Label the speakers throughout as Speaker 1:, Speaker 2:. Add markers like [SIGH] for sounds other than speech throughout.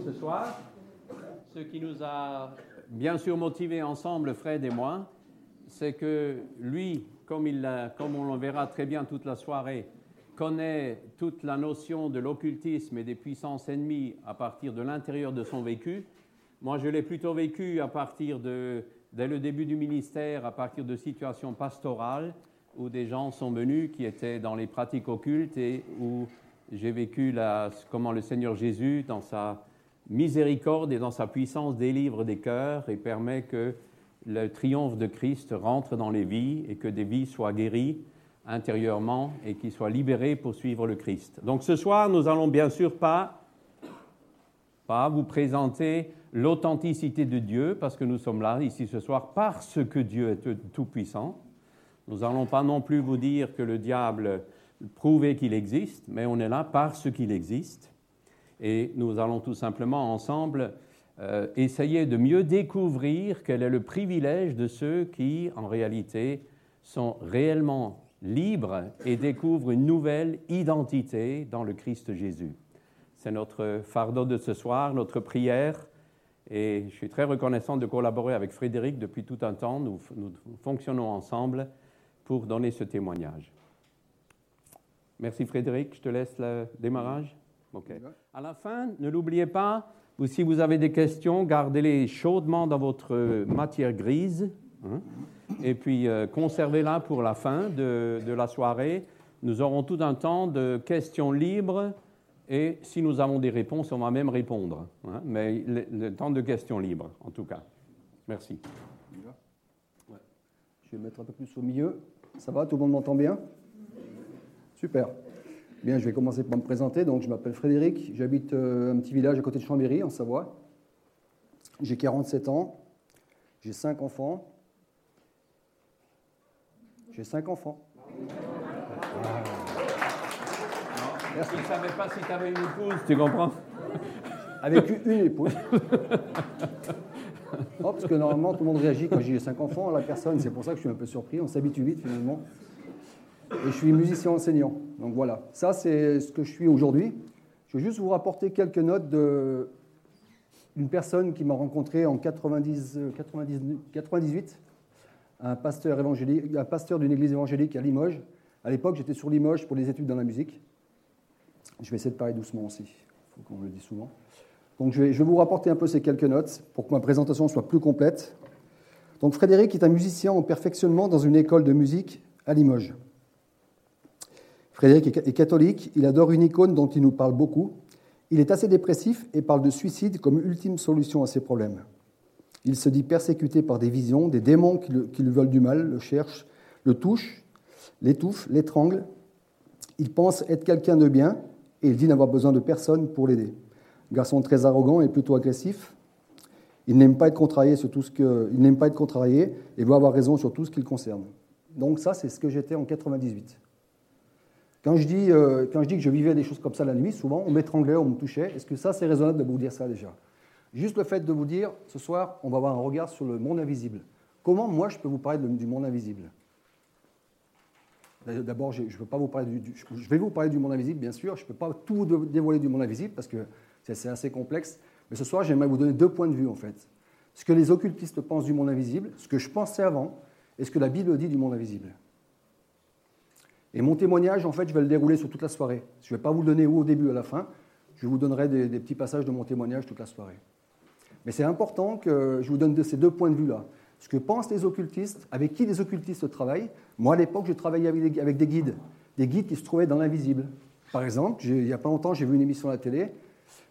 Speaker 1: ce soir. Ce qui nous a bien sûr motivés ensemble, Fred et moi, c'est que lui, comme, comme on le verra très bien toute la soirée, connaît toute la notion de l'occultisme et des puissances ennemies à partir de l'intérieur de son vécu. Moi, je l'ai plutôt vécu à partir de, dès le début du ministère, à partir de situations pastorales où des gens sont venus qui étaient dans les pratiques occultes et où j'ai vécu la, comment le Seigneur Jésus, dans sa miséricorde et dans sa puissance, délivre des cœurs et permet que le triomphe de Christ rentre dans les vies et que des vies soient guéries intérieurement et qu'ils soient libérés pour suivre le Christ. Donc ce soir, nous allons bien sûr pas, pas vous présenter l'authenticité de Dieu, parce que nous sommes là ici ce soir parce que Dieu est tout-puissant. Nous n'allons pas non plus vous dire que le diable prouve qu'il existe, mais on est là parce qu'il existe. Et nous allons tout simplement ensemble euh, essayer de mieux découvrir quel est le privilège de ceux qui, en réalité, sont réellement libres et découvrent une nouvelle identité dans le Christ Jésus. C'est notre fardeau de ce soir, notre prière. Et je suis très reconnaissant de collaborer avec Frédéric depuis tout un temps. Nous, nous fonctionnons ensemble pour donner ce témoignage. Merci Frédéric, je te laisse le démarrage. OK. À la fin, ne l'oubliez pas, ou si vous avez des questions, gardez-les chaudement dans votre matière grise. Hein, et puis euh, conservez-la pour la fin de, de, la soirée. Nous aurons tout un temps de questions libres et si nous avons des réponses, on va même répondre. Hein, mais le, temps de questions libres, en tout cas. Merci.
Speaker 2: Je vais mettre un peu plus au milieu. Ça va? Tout le monde m'entend bien? Super. Bien, je vais commencer par me présenter. Donc, je m'appelle Frédéric. J'habite euh, un petit village à côté de Chambéry, en Savoie. J'ai 47 ans. J'ai 5 enfants. J'ai 5 enfants.
Speaker 1: Merci. Je ne savais pas si tu avais une épouse, tu comprends?
Speaker 2: Avec une épouse. Parce que normalement, tout le monde réagit quand j'ai 5 enfants. La personne, c'est pour ça que je suis un peu surpris. On s'habitue vite, finalement. Et je suis musicien enseignant. Donc voilà, ça c'est ce que je suis aujourd'hui. Je vais juste vous rapporter quelques notes d'une personne qui m'a rencontré en 90, 98, un pasteur, évangélique, un pasteur d'une église évangélique à Limoges. À l'époque, j'étais sur Limoges pour les études dans la musique. Je vais essayer de parler doucement aussi, il faut qu'on le dise souvent. Donc je vais vous rapporter un peu ces quelques notes pour que ma présentation soit plus complète. Donc Frédéric est un musicien en perfectionnement dans une école de musique à Limoges. Frédéric est catholique, il adore une icône dont il nous parle beaucoup. Il est assez dépressif et parle de suicide comme ultime solution à ses problèmes. Il se dit persécuté par des visions, des démons qui, lui veulent du mal, le cherchent, le touchent, l'étouffent, l'étranglent. Il pense être quelqu'un de bien et il dit n'avoir besoin de personne pour l'aider. Garçon très arrogant et plutôt agressif. Il n'aime pas être contrarié sur tout ce que, il n'aime pas être contrarié et veut avoir raison sur tout ce qui le concerne. Donc ça, c'est ce que j'étais en 98. Quand je, dis, euh, quand je dis que je vivais des choses comme ça la nuit, souvent on m'étranglait, on me touchait. Est-ce que ça, c'est raisonnable de vous dire ça déjà? Juste le fait de vous dire, ce soir, on va avoir un regard sur le monde invisible. Comment moi, je peux vous parler du monde invisible? D'abord, je, je, pas vous parler du, je vais vous parler du monde invisible, bien sûr. Je ne peux pas tout dévoiler du monde invisible parce que c'est assez complexe. Mais ce soir, j'aimerais vous donner deux points de vue, en fait. Ce que les occultistes pensent du monde invisible, ce que je pensais avant, et ce que la Bible dit du monde invisible. Et mon témoignage, en fait, je vais le dérouler sur toute la soirée. Je ne vais pas vous le donner au début à la fin. Je vous donnerai des, petits passages de mon témoignage toute la soirée. Mais c'est important que je vous donne ces deux points de vue-là. Ce que pensent les occultistes, avec qui les occultistes travaillent. Moi, à l'époque, je travaillais avec des, guides, des guides qui se trouvaient dans l'invisible. Par exemple, il n'y a pas longtemps, j'ai vu une émission à la télé,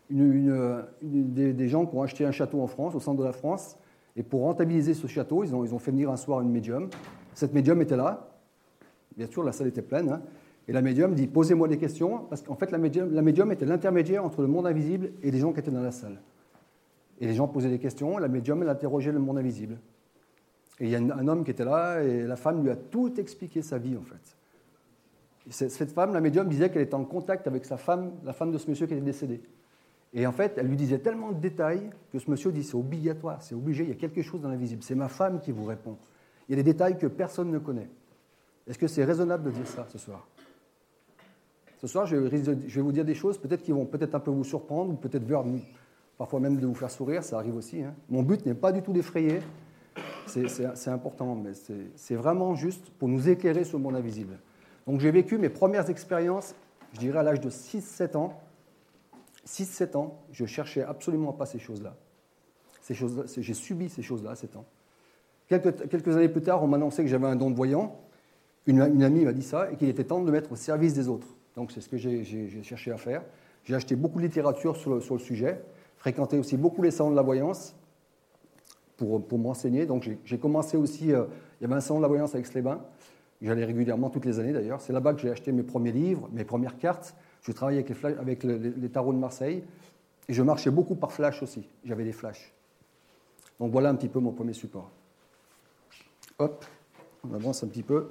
Speaker 2: des, gens qui ont acheté un château en France, au centre de la France, et pour rentabiliser ce château, ils ont, ils ont fait venir un soir une médium. Cette médium était là, Bien sûr, la salle était pleine. Hein. et la médium dit Posez-moi des questions, parce qu'en fait, la médium, la médium était l'intermédiaire entre le monde invisible et les gens qui étaient dans la salle. Et les gens posaient des questions, la médium, elle interrogeait le monde invisible. Et il y a un homme qui était là, et la femme lui a tout expliqué sa vie, en fait. cette femme, la médium, disait qu'elle était en contact avec sa femme, la femme de ce monsieur qui était décédé. Et en fait, elle lui disait tellement de détails que ce monsieur dit c'est obligatoire, c'est obligé, il y a quelque chose dans l'invisible. C'est ma femme qui vous répond. Il y a des détails que personne ne connaît. Est-ce que c'est raisonnable de dire ça ce soir? Ce soir, je vais vous dire des choses peut-être qui vont peut-être un peu vous surprendre ou peut-être parfois même de vous faire sourire, ça arrive aussi. Hein. Mon but n'est pas du tout d'effrayer, c'est important, mais c'est vraiment juste pour nous éclairer sur le monde invisible. Donc j'ai vécu mes premières expériences, je dirais à l'âge de 6-7 ans. 6-7 ans, je cherchais absolument pas ces choses-là. Choses j'ai subi ces choses-là à 7 ans. Quelques, quelques, années plus tard, on m'annonçait que j'avais un don de voyant. Une, amie m'a dit ça et qu'il était temps de me mettre au service des autres. Donc c'est ce que j'ai cherché à faire. J'ai acheté beaucoup de littérature sur le, le, sujet, fréquenté aussi beaucoup les salons de la voyance pour, pour m'enseigner. Donc j'ai commencé aussi, euh, il y avait un salon de la voyance avec Aix-les-Bains. J'allais régulièrement, toutes les années d'ailleurs. C'est là-bas que j'ai acheté mes premiers livres, mes premières cartes. Je travaillais avec, les, avec les, tarots de Marseille. Et je marchais beaucoup par flash aussi. J'avais des flashs. Donc voilà un petit peu mon premier support. Hop, on avance un petit peu.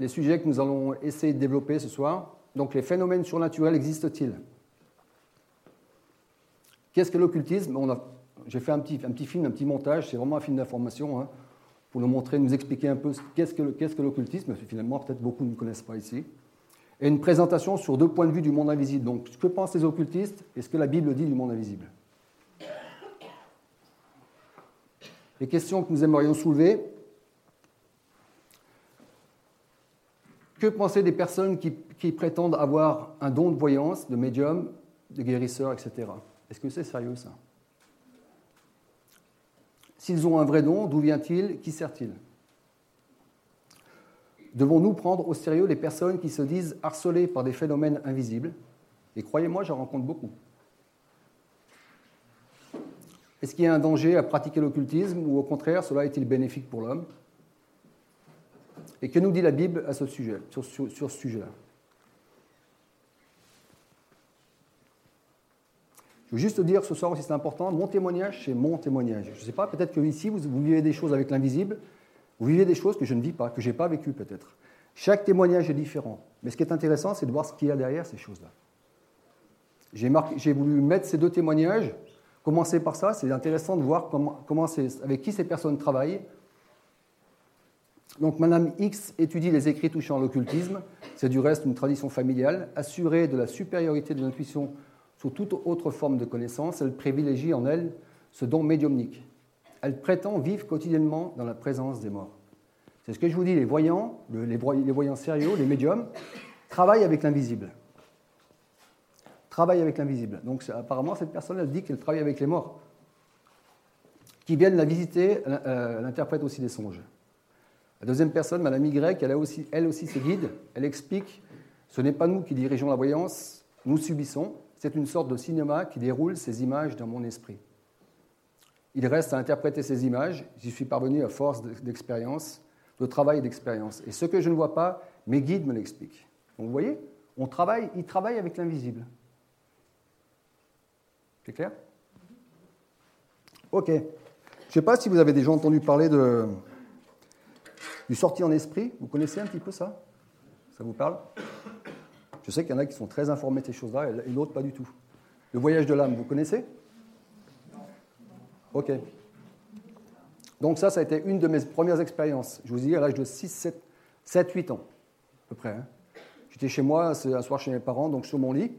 Speaker 2: Les sujets que nous allons essayer de développer ce soir. Donc les phénomènes surnaturels existent-ils? Qu'est-ce que l'occultisme? J'ai fait un petit, un petit, film, un petit montage, c'est vraiment un film d'information, hein, pour nous montrer, nous expliquer un peu qu'est-ce que l'occultisme, finalement peut-être beaucoup ne connaissent pas ici. Et une présentation sur deux points de vue du monde invisible. Donc ce que pensent les occultistes et ce que la Bible dit du monde invisible? Les questions que nous aimerions soulever. Que penser des personnes qui, qui prétendent avoir un don de voyance, de médium, de guérisseur, etc. Est-ce que c'est sérieux ça? S'ils ont un vrai don, d'où vient-il? Qui sert-il? Devons-nous prendre au sérieux les personnes qui se disent harcelées par des phénomènes invisibles? Et croyez-moi, j'en rencontre beaucoup. Est-ce qu'il y a un danger à pratiquer l'occultisme ou au contraire, cela est-il bénéfique pour l'homme? Et que nous dit la Bible à ce sujet, sur, ce sujet-là? Je veux juste dire ce soir aussi, c'est important, mon témoignage, c'est mon témoignage. Je ne sais pas, peut-être que ici, vous, vivez des choses avec l'invisible, vous vivez des choses que je ne vis pas, que je n'ai pas vécues peut-être. Chaque témoignage est différent. Mais ce qui est intéressant, c'est de voir ce qu'il y a derrière ces choses-là. J'ai voulu mettre ces deux témoignages, commencer par ça, c'est intéressant de voir comment avec qui ces personnes travaillent. Donc Madame X étudie les écrits touchant l'occultisme, c'est du reste une tradition familiale, assurée de la supériorité de l'intuition sous toute autre forme de connaissance, elle privilégie en elle ce don médiumnique. Elle prétend vivre quotidiennement dans la présence des morts. C'est ce que je vous dis, les voyants, les voyants sérieux, les médiums, travaillent avec l'invisible. Travaillent avec l'invisible. Donc apparemment, cette personne, elle dit qu'elle travaille avec les morts. Qui viennent la visiter, euh, elle interprète aussi des songes. La deuxième personne, Madame Y, elle aussi, elle aussi ses guides. Elle explique ce n'est pas nous qui dirigeons la voyance, nous subissons, c'est une sorte de cinéma qui déroule ces images dans mon esprit. Il reste à interpréter ces images. J'y suis parvenu à force d'expérience, de travail d'expérience. Et ce que je ne vois pas, mes guides me l'expliquent. Donc vous voyez, on travaille, ils travaillent avec l'invisible. C'est clair? Ok. Je ne sais pas si vous avez déjà entendu parler de, du sorti en esprit. Vous connaissez un petit peu ça? Ça vous parle? Je sais qu'il y en a qui sont très informés de ces choses-là et l'autre pas du tout. Le voyage de l'âme, vous connaissez? Ok. Donc ça, ça a été une de mes premières expériences. Je vous dis à l'âge de 6, 7, 7, 8 ans, à peu près. Hein. J'étais chez moi, un soir chez mes parents, donc sur mon lit.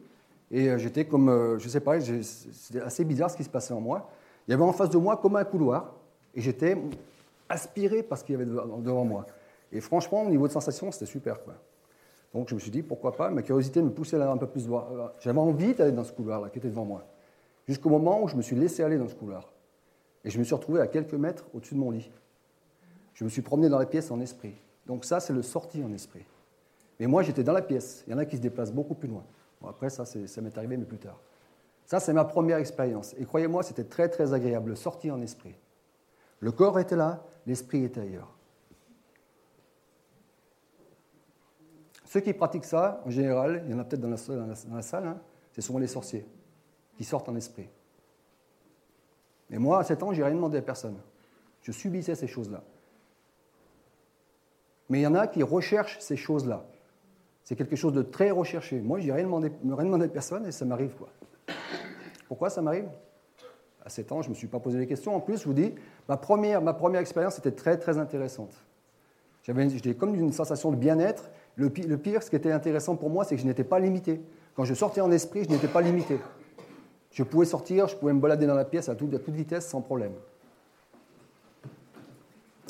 Speaker 2: Et euh, j'étais comme, euh, je sais pas, c'était assez bizarre ce qui se passait en moi. Il y avait en face de moi comme un couloir, et j'étais aspiré par ce qu'il y avait devant moi. Et franchement, au niveau de sensation, c'était super. Donc je me suis dit, pourquoi pas? Ma curiosité me poussait un peu plus j'avais envie d'aller dans ce couloir-là qui était devant moi. Jusqu'au moment où je me suis laissé aller dans ce couloir. Et je me suis retrouvé à quelques mètres au-dessus de mon lit. Je me suis promené dans la pièce en esprit. Donc ça, c'est le sorti en esprit. Mais moi, j'étais dans la pièce. Il y en a qui se déplacent beaucoup plus loin. Après, ça, ça m'est arrivé, mais plus tard. Ça, c'est ma première expérience. Et croyez-moi, c'était très, très agréable, le sorti en esprit. Le corps était là, l'esprit était ailleurs. Ceux qui pratiquent ça, en général, il y en a peut-être dans la, salle, hein, c'est souvent les sorciers qui sortent en esprit. Mais moi, à 7 ans, j'ai rien demandé à personne. Je subissais ces choses-là. Mais il y en a qui recherchent ces choses-là. C'est quelque chose de très recherché. Moi, je n'ai rien rien demandé à personne et ça m'arrive. quoi. Pourquoi ça m'arrive? À 7 ans, je ne me suis pas posé les questions. En plus, je vous dis, ma première, ma première expérience était très, très intéressante. J'avais comme une sensation de bien-être Le pire, ce qui était intéressant pour moi, c'est que je n'étais pas limité. Quand je sortais en esprit, je n'étais pas limité. Je pouvais sortir, je pouvais me balader dans la pièce à toute, vitesse sans problème.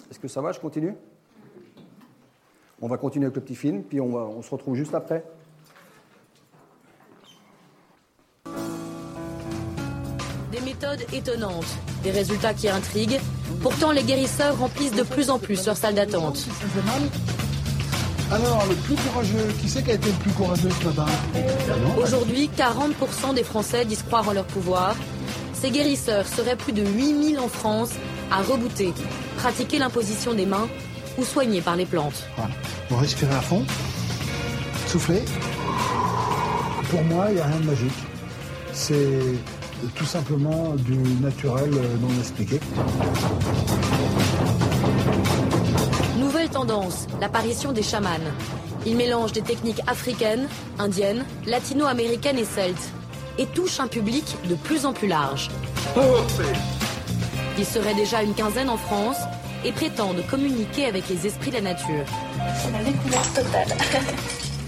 Speaker 2: Est-ce que ça va? Je continue? On va continuer avec le petit film, puis on, on se retrouve juste après.
Speaker 3: Des méthodes étonnantes, des résultats qui intriguent. Pourtant, les guérisseurs remplissent de plus en plus leur salle d'attente.
Speaker 4: Alors, le plus courageux, qui c'est qui a été le plus courageux ce matin
Speaker 3: Aujourd'hui, 40% des Français disent croire en leur pouvoir. Ces guérisseurs seraient plus de 8000 en France à rebooter, pratiquer l'imposition des mains ou soigner par les plantes.
Speaker 4: Voilà. Vous respirez à fond, soufflez. Pour moi, il n'y a rien de magique. C'est tout simplement du naturel non expliqué.
Speaker 3: Nouvelle tendance, l'apparition des chamans. Ils mélangent des techniques africaines, indiennes, latino-américaines et celtes et touchent un public de plus en plus large. Ils seraient déjà une quinzaine en France et prétendent communiquer avec les esprits de la nature.
Speaker 5: C'est la découverte totale. [LAUGHS]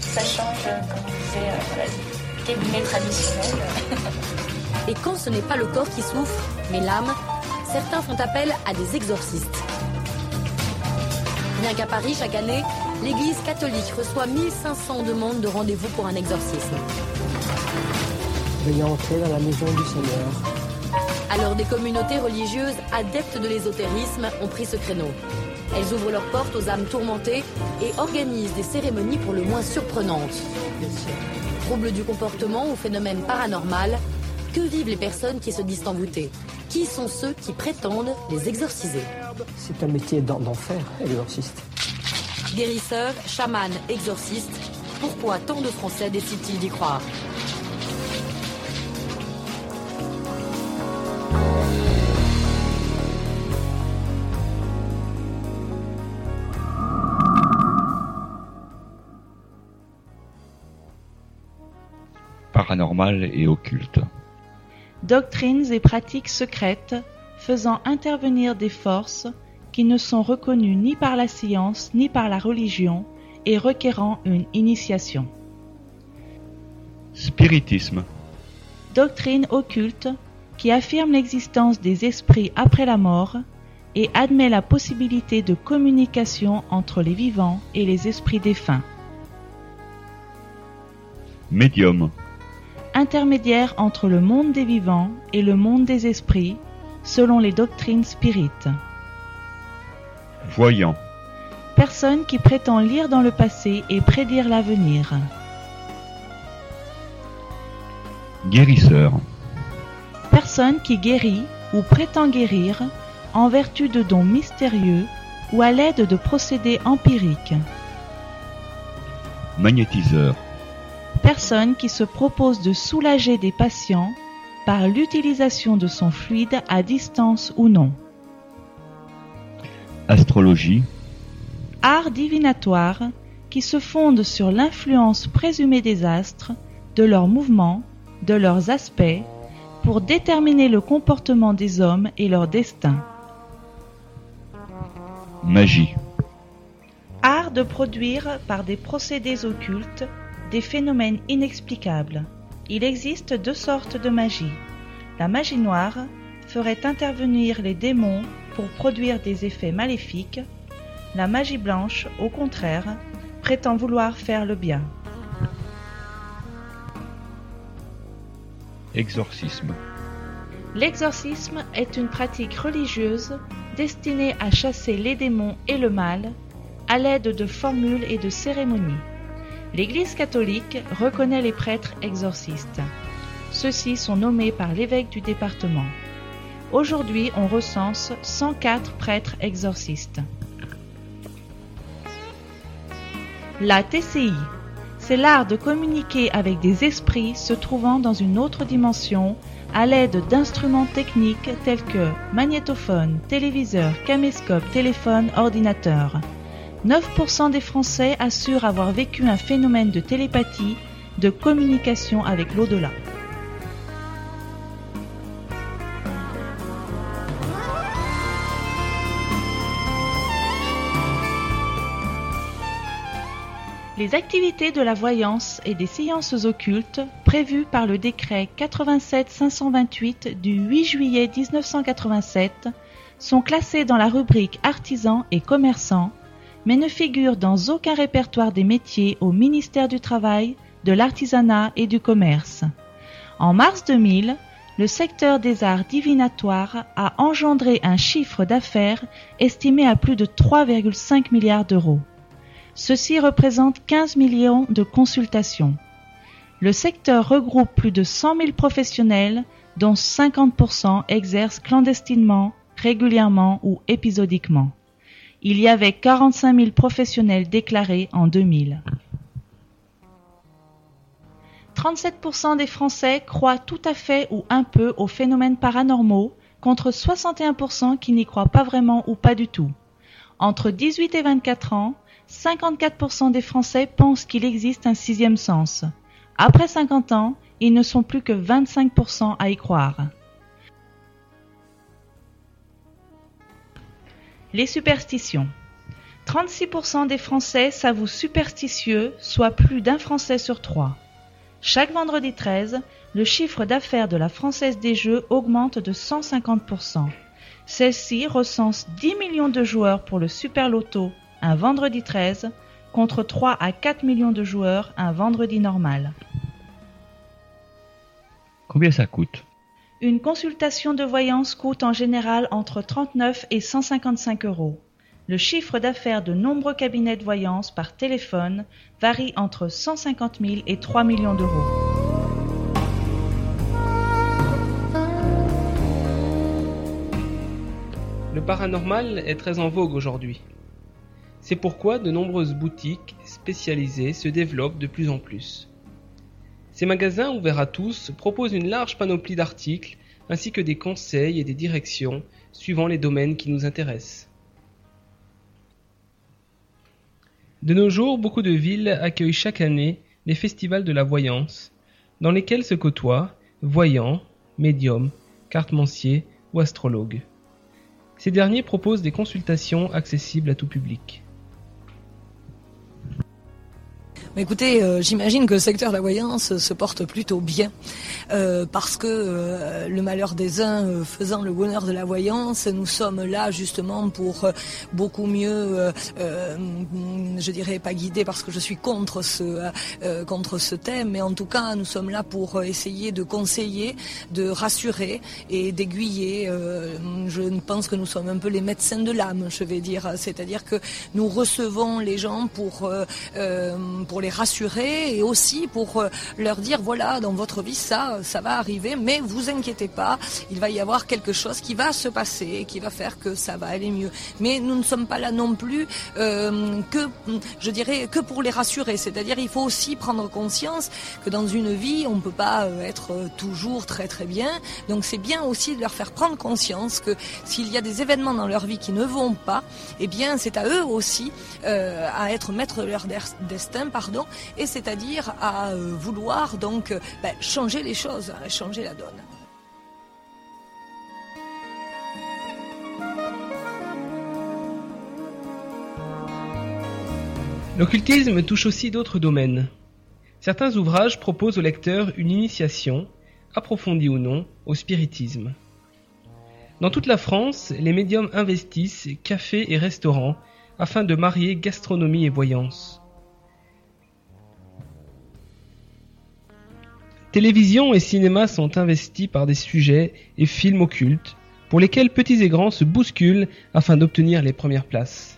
Speaker 5: Ça change, comme on disait, euh, cabinet traditionnel. [LAUGHS]
Speaker 3: et quand ce n'est pas le corps qui souffre, mais l'âme, certains font appel à des exorcistes. Bien qu'à Paris, chaque année, l'Église catholique reçoit 1500 demandes de rendez-vous pour un exorcisme.
Speaker 6: Veuillez entrer dans la maison du Seigneur.
Speaker 3: Alors des communautés religieuses adeptes de l'ésotérisme ont pris ce créneau. Elles ouvrent leurs portes aux âmes tourmentées et organisent des cérémonies pour le moins surprenantes. Troubles du comportement ou phénomènes paranormal, que vivent les personnes qui se disent envoûtées? Qui sont ceux qui prétendent les exorciser?
Speaker 6: C'est un métier d'enfer, exorciste.
Speaker 3: Guérisseurs, chamans, exorcistes, pourquoi tant de Français décident-ils d'y croire?
Speaker 7: Paranormal et occulte
Speaker 8: doctrines et pratiques secrètes faisant intervenir des forces qui ne sont reconnues ni par la science ni par la religion et requérant une initiation.
Speaker 7: Spiritisme.
Speaker 8: Doctrine occulte qui affirme l'existence des esprits après la mort et admet la possibilité de communication entre les vivants et les esprits défunts.
Speaker 7: Médium
Speaker 8: intermédiaire entre le monde des vivants et le monde des esprits, selon les doctrines spirites.
Speaker 7: Voyant.
Speaker 8: Personne qui prétend lire dans le passé et prédire l'avenir.
Speaker 7: Guérisseur.
Speaker 8: Personne qui guérit ou prétend guérir en vertu de dons mystérieux ou à l'aide de procédés empiriques.
Speaker 7: Magnétiseur
Speaker 8: personne qui se propose de soulager des patients par l'utilisation de son fluide à distance ou non.
Speaker 7: Astrologie.
Speaker 8: Art divinatoire qui se fonde sur l'influence présumée des astres, de leurs mouvements, de leurs aspects, pour déterminer le comportement des hommes et leur destin.
Speaker 7: Magie.
Speaker 8: Art de produire par des procédés occultes des phénomènes inexplicables. Il existe deux sortes de magie. La magie noire ferait intervenir les démons pour produire des effets maléfiques. La magie blanche, au contraire, prétend vouloir faire le bien.
Speaker 7: Exorcisme.
Speaker 8: L'exorcisme est une pratique religieuse destinée à chasser les démons et le mal à l'aide de formules et de cérémonies. L'Église catholique reconnaît les prêtres exorcistes. Ceux-ci sont nommés par l'évêque du département. Aujourd'hui, on recense 104 prêtres exorcistes. La TCI, c'est l'art de communiquer avec des esprits se trouvant dans une autre dimension à l'aide d'instruments techniques tels que magnétophone, téléviseur, caméscope, téléphone, ordinateur. 9% des Français assurent avoir vécu un phénomène de télépathie, de communication avec l'au-delà. Les activités de la voyance et des séances occultes prévues par le décret 87-528 du 8 juillet 1987 sont classées dans la rubrique artisans et commerçants, mais ne figurent dans aucun répertoire des métiers au ministère du Travail, de l'Artisanat et du Commerce. En mars 2000, le secteur des arts divinatoires a engendré un chiffre d'affaires estimé à plus de 3,5 milliards d'euros. Ceci représente 15 millions de consultations. Le secteur regroupe plus de 100 000 professionnels, dont 50% exercent clandestinement, régulièrement ou épisodiquement. Il y avait 45 000 professionnels déclarés en 2000. 37% des Français croient tout à fait ou un peu aux phénomènes paranormaux, contre 61% qui n'y croient pas vraiment ou pas du tout. Entre 18 et 24 ans, 54% des Français pensent qu'il existe un sixième sens. Après 50 ans, ils ne sont plus que 25% à y croire. Les superstitions. 36% des Français s'avouent superstitieux, soit plus d'un Français sur trois. Chaque vendredi 13, le chiffre d'affaires de la Française des Jeux augmente de 150%. Celle-ci recense 10 millions de joueurs pour le Super Loto un vendredi 13 contre 3 à 4 millions de joueurs un vendredi normal.
Speaker 7: Combien ça coûte?
Speaker 8: Une consultation de voyance coûte en général entre 39 et 155 euros. Le chiffre d'affaires de nombreux cabinets de voyance par téléphone varie entre 150 000 et 3 millions d'euros.
Speaker 9: Le paranormal est très en vogue aujourd'hui. C'est pourquoi de nombreuses boutiques spécialisées se développent de plus en plus. Ces magasins ouverts à tous proposent une large panoplie d'articles ainsi que des conseils et des directions suivant les domaines qui nous intéressent. De nos jours, beaucoup de villes accueillent chaque année les festivals de la voyance, dans lesquels se côtoient voyants, médiums, cartomanciers ou astrologues. Ces derniers proposent des consultations accessibles à tout public.
Speaker 10: Écoutez, euh, j'imagine que le secteur de la voyance se porte plutôt bien euh, parce que euh, le malheur des uns faisant le bonheur de la voyance, nous sommes là justement pour beaucoup mieux, je dirais pas guider parce que je suis contre ce contre ce thème, mais en tout cas nous sommes là pour essayer de conseiller, de rassurer et d'aiguiller. je pense que nous sommes un peu les médecins de l'âme, je vais dire, c'est-à-dire que nous recevons les gens pour pour les rassurer et aussi pour euh, leur dire voilà dans votre vie ça ça va arriver mais vous inquiétez pas il va y avoir quelque chose qui va se passer qui va faire que ça va aller mieux. Mais nous ne sommes pas là non plus euh, que je dirais que pour les rassurer. C'est-à-dire il faut aussi prendre conscience que dans une vie on ne peut pas euh, être toujours très très bien. Donc c'est bien aussi de leur faire prendre conscience que s'il y a des événements dans leur vie qui ne vont pas eh bien c'est à eux aussi à être maître de leur destin pardon et c'est-à-dire à euh, vouloir donc euh, ben, changer les choses, hein, changer la donne.
Speaker 9: L'occultisme touche aussi d'autres domaines. Certains ouvrages proposent au lecteur une initiation, approfondie ou non, au spiritisme. Dans toute la France, les médiums investissent cafés et restaurants afin de marier gastronomie et voyance. Télévision et cinéma sont investis par des sujets et films occultes, pour lesquels petits et grands se bousculent afin d'obtenir les premières places.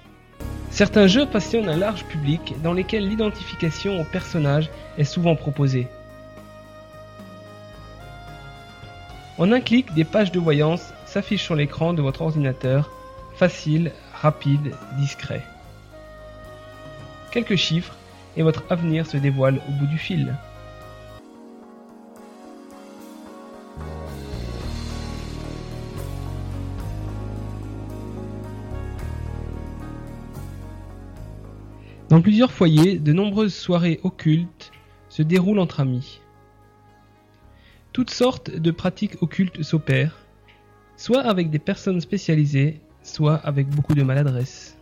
Speaker 9: Certains jeux passionnent un large public dans lesquels l'identification au personnage est souvent proposée. En un clic, des pages de voyance s'affichent sur l'écran de votre ordinateur, facile, rapide, discret. Quelques chiffres et votre avenir se dévoile au bout du fil. Dans plusieurs foyers, de nombreuses soirées occultes se déroulent entre amis. Toutes sortes de pratiques occultes s'opèrent, soit avec des personnes spécialisées, soit avec beaucoup de maladresse.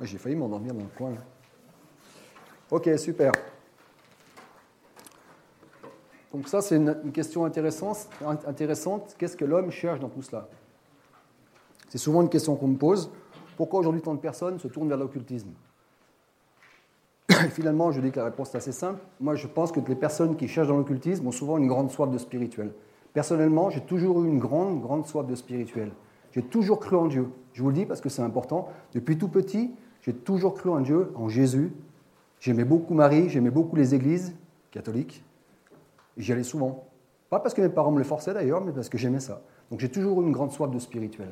Speaker 2: J'ai failli m'endormir dans le coin. Ok, super. Donc ça, c'est une, question intéressante. Qu'est-ce que l'homme cherche dans tout cela? C'est souvent une question qu'on me pose. Pourquoi aujourd'hui tant de personnes se tournent vers l'occultisme? [COUGHS] Finalement, je dis que la réponse est assez simple. Moi, je pense que les personnes qui cherchent dans l'occultisme ont souvent une grande soif de spirituel. Personnellement, j'ai toujours eu une grande, grande soif de spirituel. J'ai toujours cru en Dieu. Je vous le dis parce que c'est important. Depuis tout petit, j'ai toujours cru en Dieu, en Jésus. J'aimais beaucoup Marie, j'aimais beaucoup les églises catholiques. J'y allais souvent. Pas parce que mes parents me le forçaient d'ailleurs, mais parce que j'aimais ça. Donc j'ai toujours eu une grande soif de spirituel.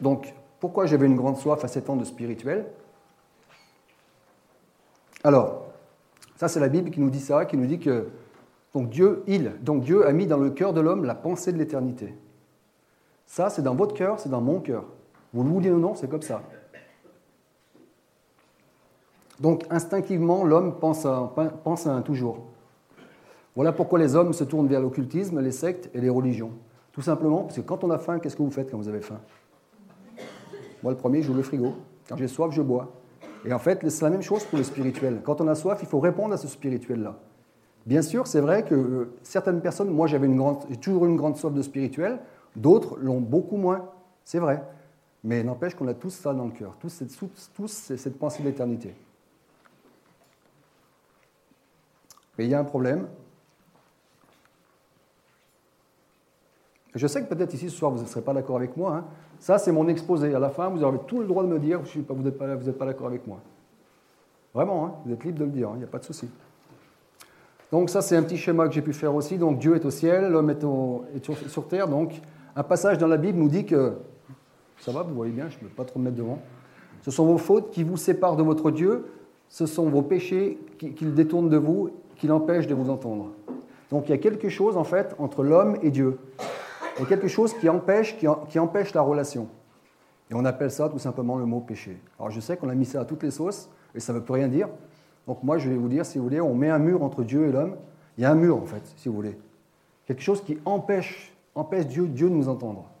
Speaker 2: Donc, pourquoi j'avais une grande soif à 7 ans de spirituel? Alors, ça c'est la Bible qui nous dit ça, qui nous dit que donc Dieu, il, donc Dieu a mis dans le cœur de l'homme la pensée de l'éternité. Ça, c'est dans votre cœur, c'est dans mon cœur. Vous le vouliez ou non, c'est comme ça. Donc instinctivement, l'homme pense à, pense à un toujours. Voilà pourquoi les hommes se tournent vers l'occultisme, les sectes et les religions. Tout simplement parce que quand on a faim, qu'est-ce que vous faites quand vous avez faim? Moi, le premier, j'ouvre le frigo. Quand j'ai soif, je bois. Et en fait, c'est la même chose pour le spirituel. Quand on a soif, il faut répondre à ce spirituel-là. Bien sûr, c'est vrai que euh, certaines personnes, moi j'avais toujours une grande soif de spirituel, d'autres l'ont beaucoup moins, c'est vrai. Mais n'empêche qu'on a tous ça dans le cœur, tous cette, tous cette pensée de l'éternité. Mais il y a un problème. Je sais que peut-être ici ce soir vous ne serez pas d'accord avec moi. Hein. Ça, c'est mon exposé. À la fin, vous avez tout le droit de me dire que vous n'êtes pas, pas d'accord avec moi. Vraiment, hein, vous êtes libre de le dire, il n'y a pas de souci. Donc ça, c'est un petit schéma que j'ai pu faire aussi. Donc Dieu est au ciel, l'homme est, sur, terre. Donc un passage dans la Bible nous dit que, ça va, vous voyez bien, je ne peux pas trop me mettre devant. Ce sont vos fautes qui vous séparent de votre Dieu, ce sont vos péchés qui, le détournent de vous, qui l'empêchent de vous entendre. Donc il y a quelque chose en fait entre l'homme et Dieu. Il y a quelque chose qui empêche, qui, empêche la relation. Et on appelle ça tout simplement le mot péché. Alors je sais qu'on a mis ça à toutes les sauces, et ça ne veut plus rien dire. Donc moi, je vais vous dire, si vous voulez, on met un mur entre Dieu et l'homme. Il y a un mur, en fait, si vous voulez. Quelque chose qui empêche, empêche Dieu, Dieu de nous entendre.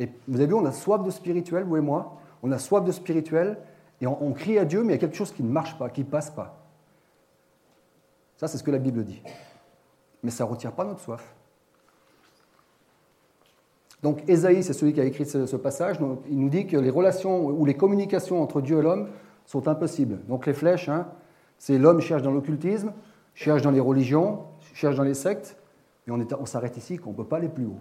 Speaker 2: Et vous avez vu, on a soif de spirituel, vous et moi. On a soif de spirituel, et on, crie à Dieu, mais il y a quelque chose qui ne marche pas, qui ne passe pas. Ça, c'est ce que la Bible dit. Mais ça ne retire pas notre soif. Donc Ésaïe, c'est celui qui a écrit ce, passage, il nous dit que les relations ou les communications entre Dieu et l'homme sont impossibles. Donc les flèches, hein, c'est l'homme cherche dans l'occultisme, cherche dans les religions, cherche dans les sectes, et on s'arrête ici qu'on ne peut pas aller plus haut.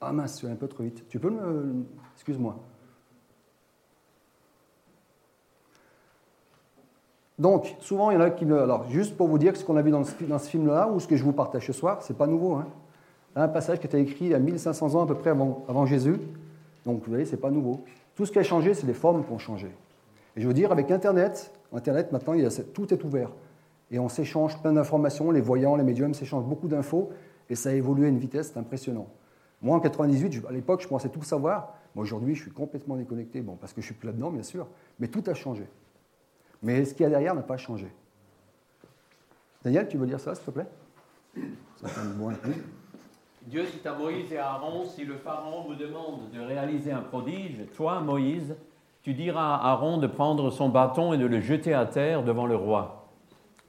Speaker 2: Ah mince, je suis un peu trop vite. Tu peux me... Excuse-moi. Donc, souvent, il y en a qui me... Alors, juste pour vous dire ce qu'on a vu dans ce, film-là, ou ce que je vous partage ce soir, c'est pas nouveau. Hein un passage qui été écrit il y a 1500 ans à peu près avant, Jésus. Donc vous voyez, ce n'est pas nouveau. Tout ce qui a changé, c'est les formes qui ont changé. Et je veux dire, avec Internet, Internet maintenant, tout est ouvert. Et on s'échange plein d'informations, les voyants, les médiums s'échangent beaucoup d'infos, et ça a évolué à une vitesse impressionnante. Moi, en 98, à l'époque, je pensais tout savoir. Moi, aujourd'hui, je suis complètement déconnecté, bon, parce que je suis plus là-dedans, bien sûr, mais tout a changé. Mais ce qu'il y a derrière n'a pas changé. Daniel, tu veux dire ça, s'il te plaît? Ça
Speaker 1: Dieu dit à Moïse et à Aaron, si le Pharaon vous demande de réaliser un prodige, toi, Moïse, tu diras à Aaron de prendre son bâton et de le jeter à terre devant le roi.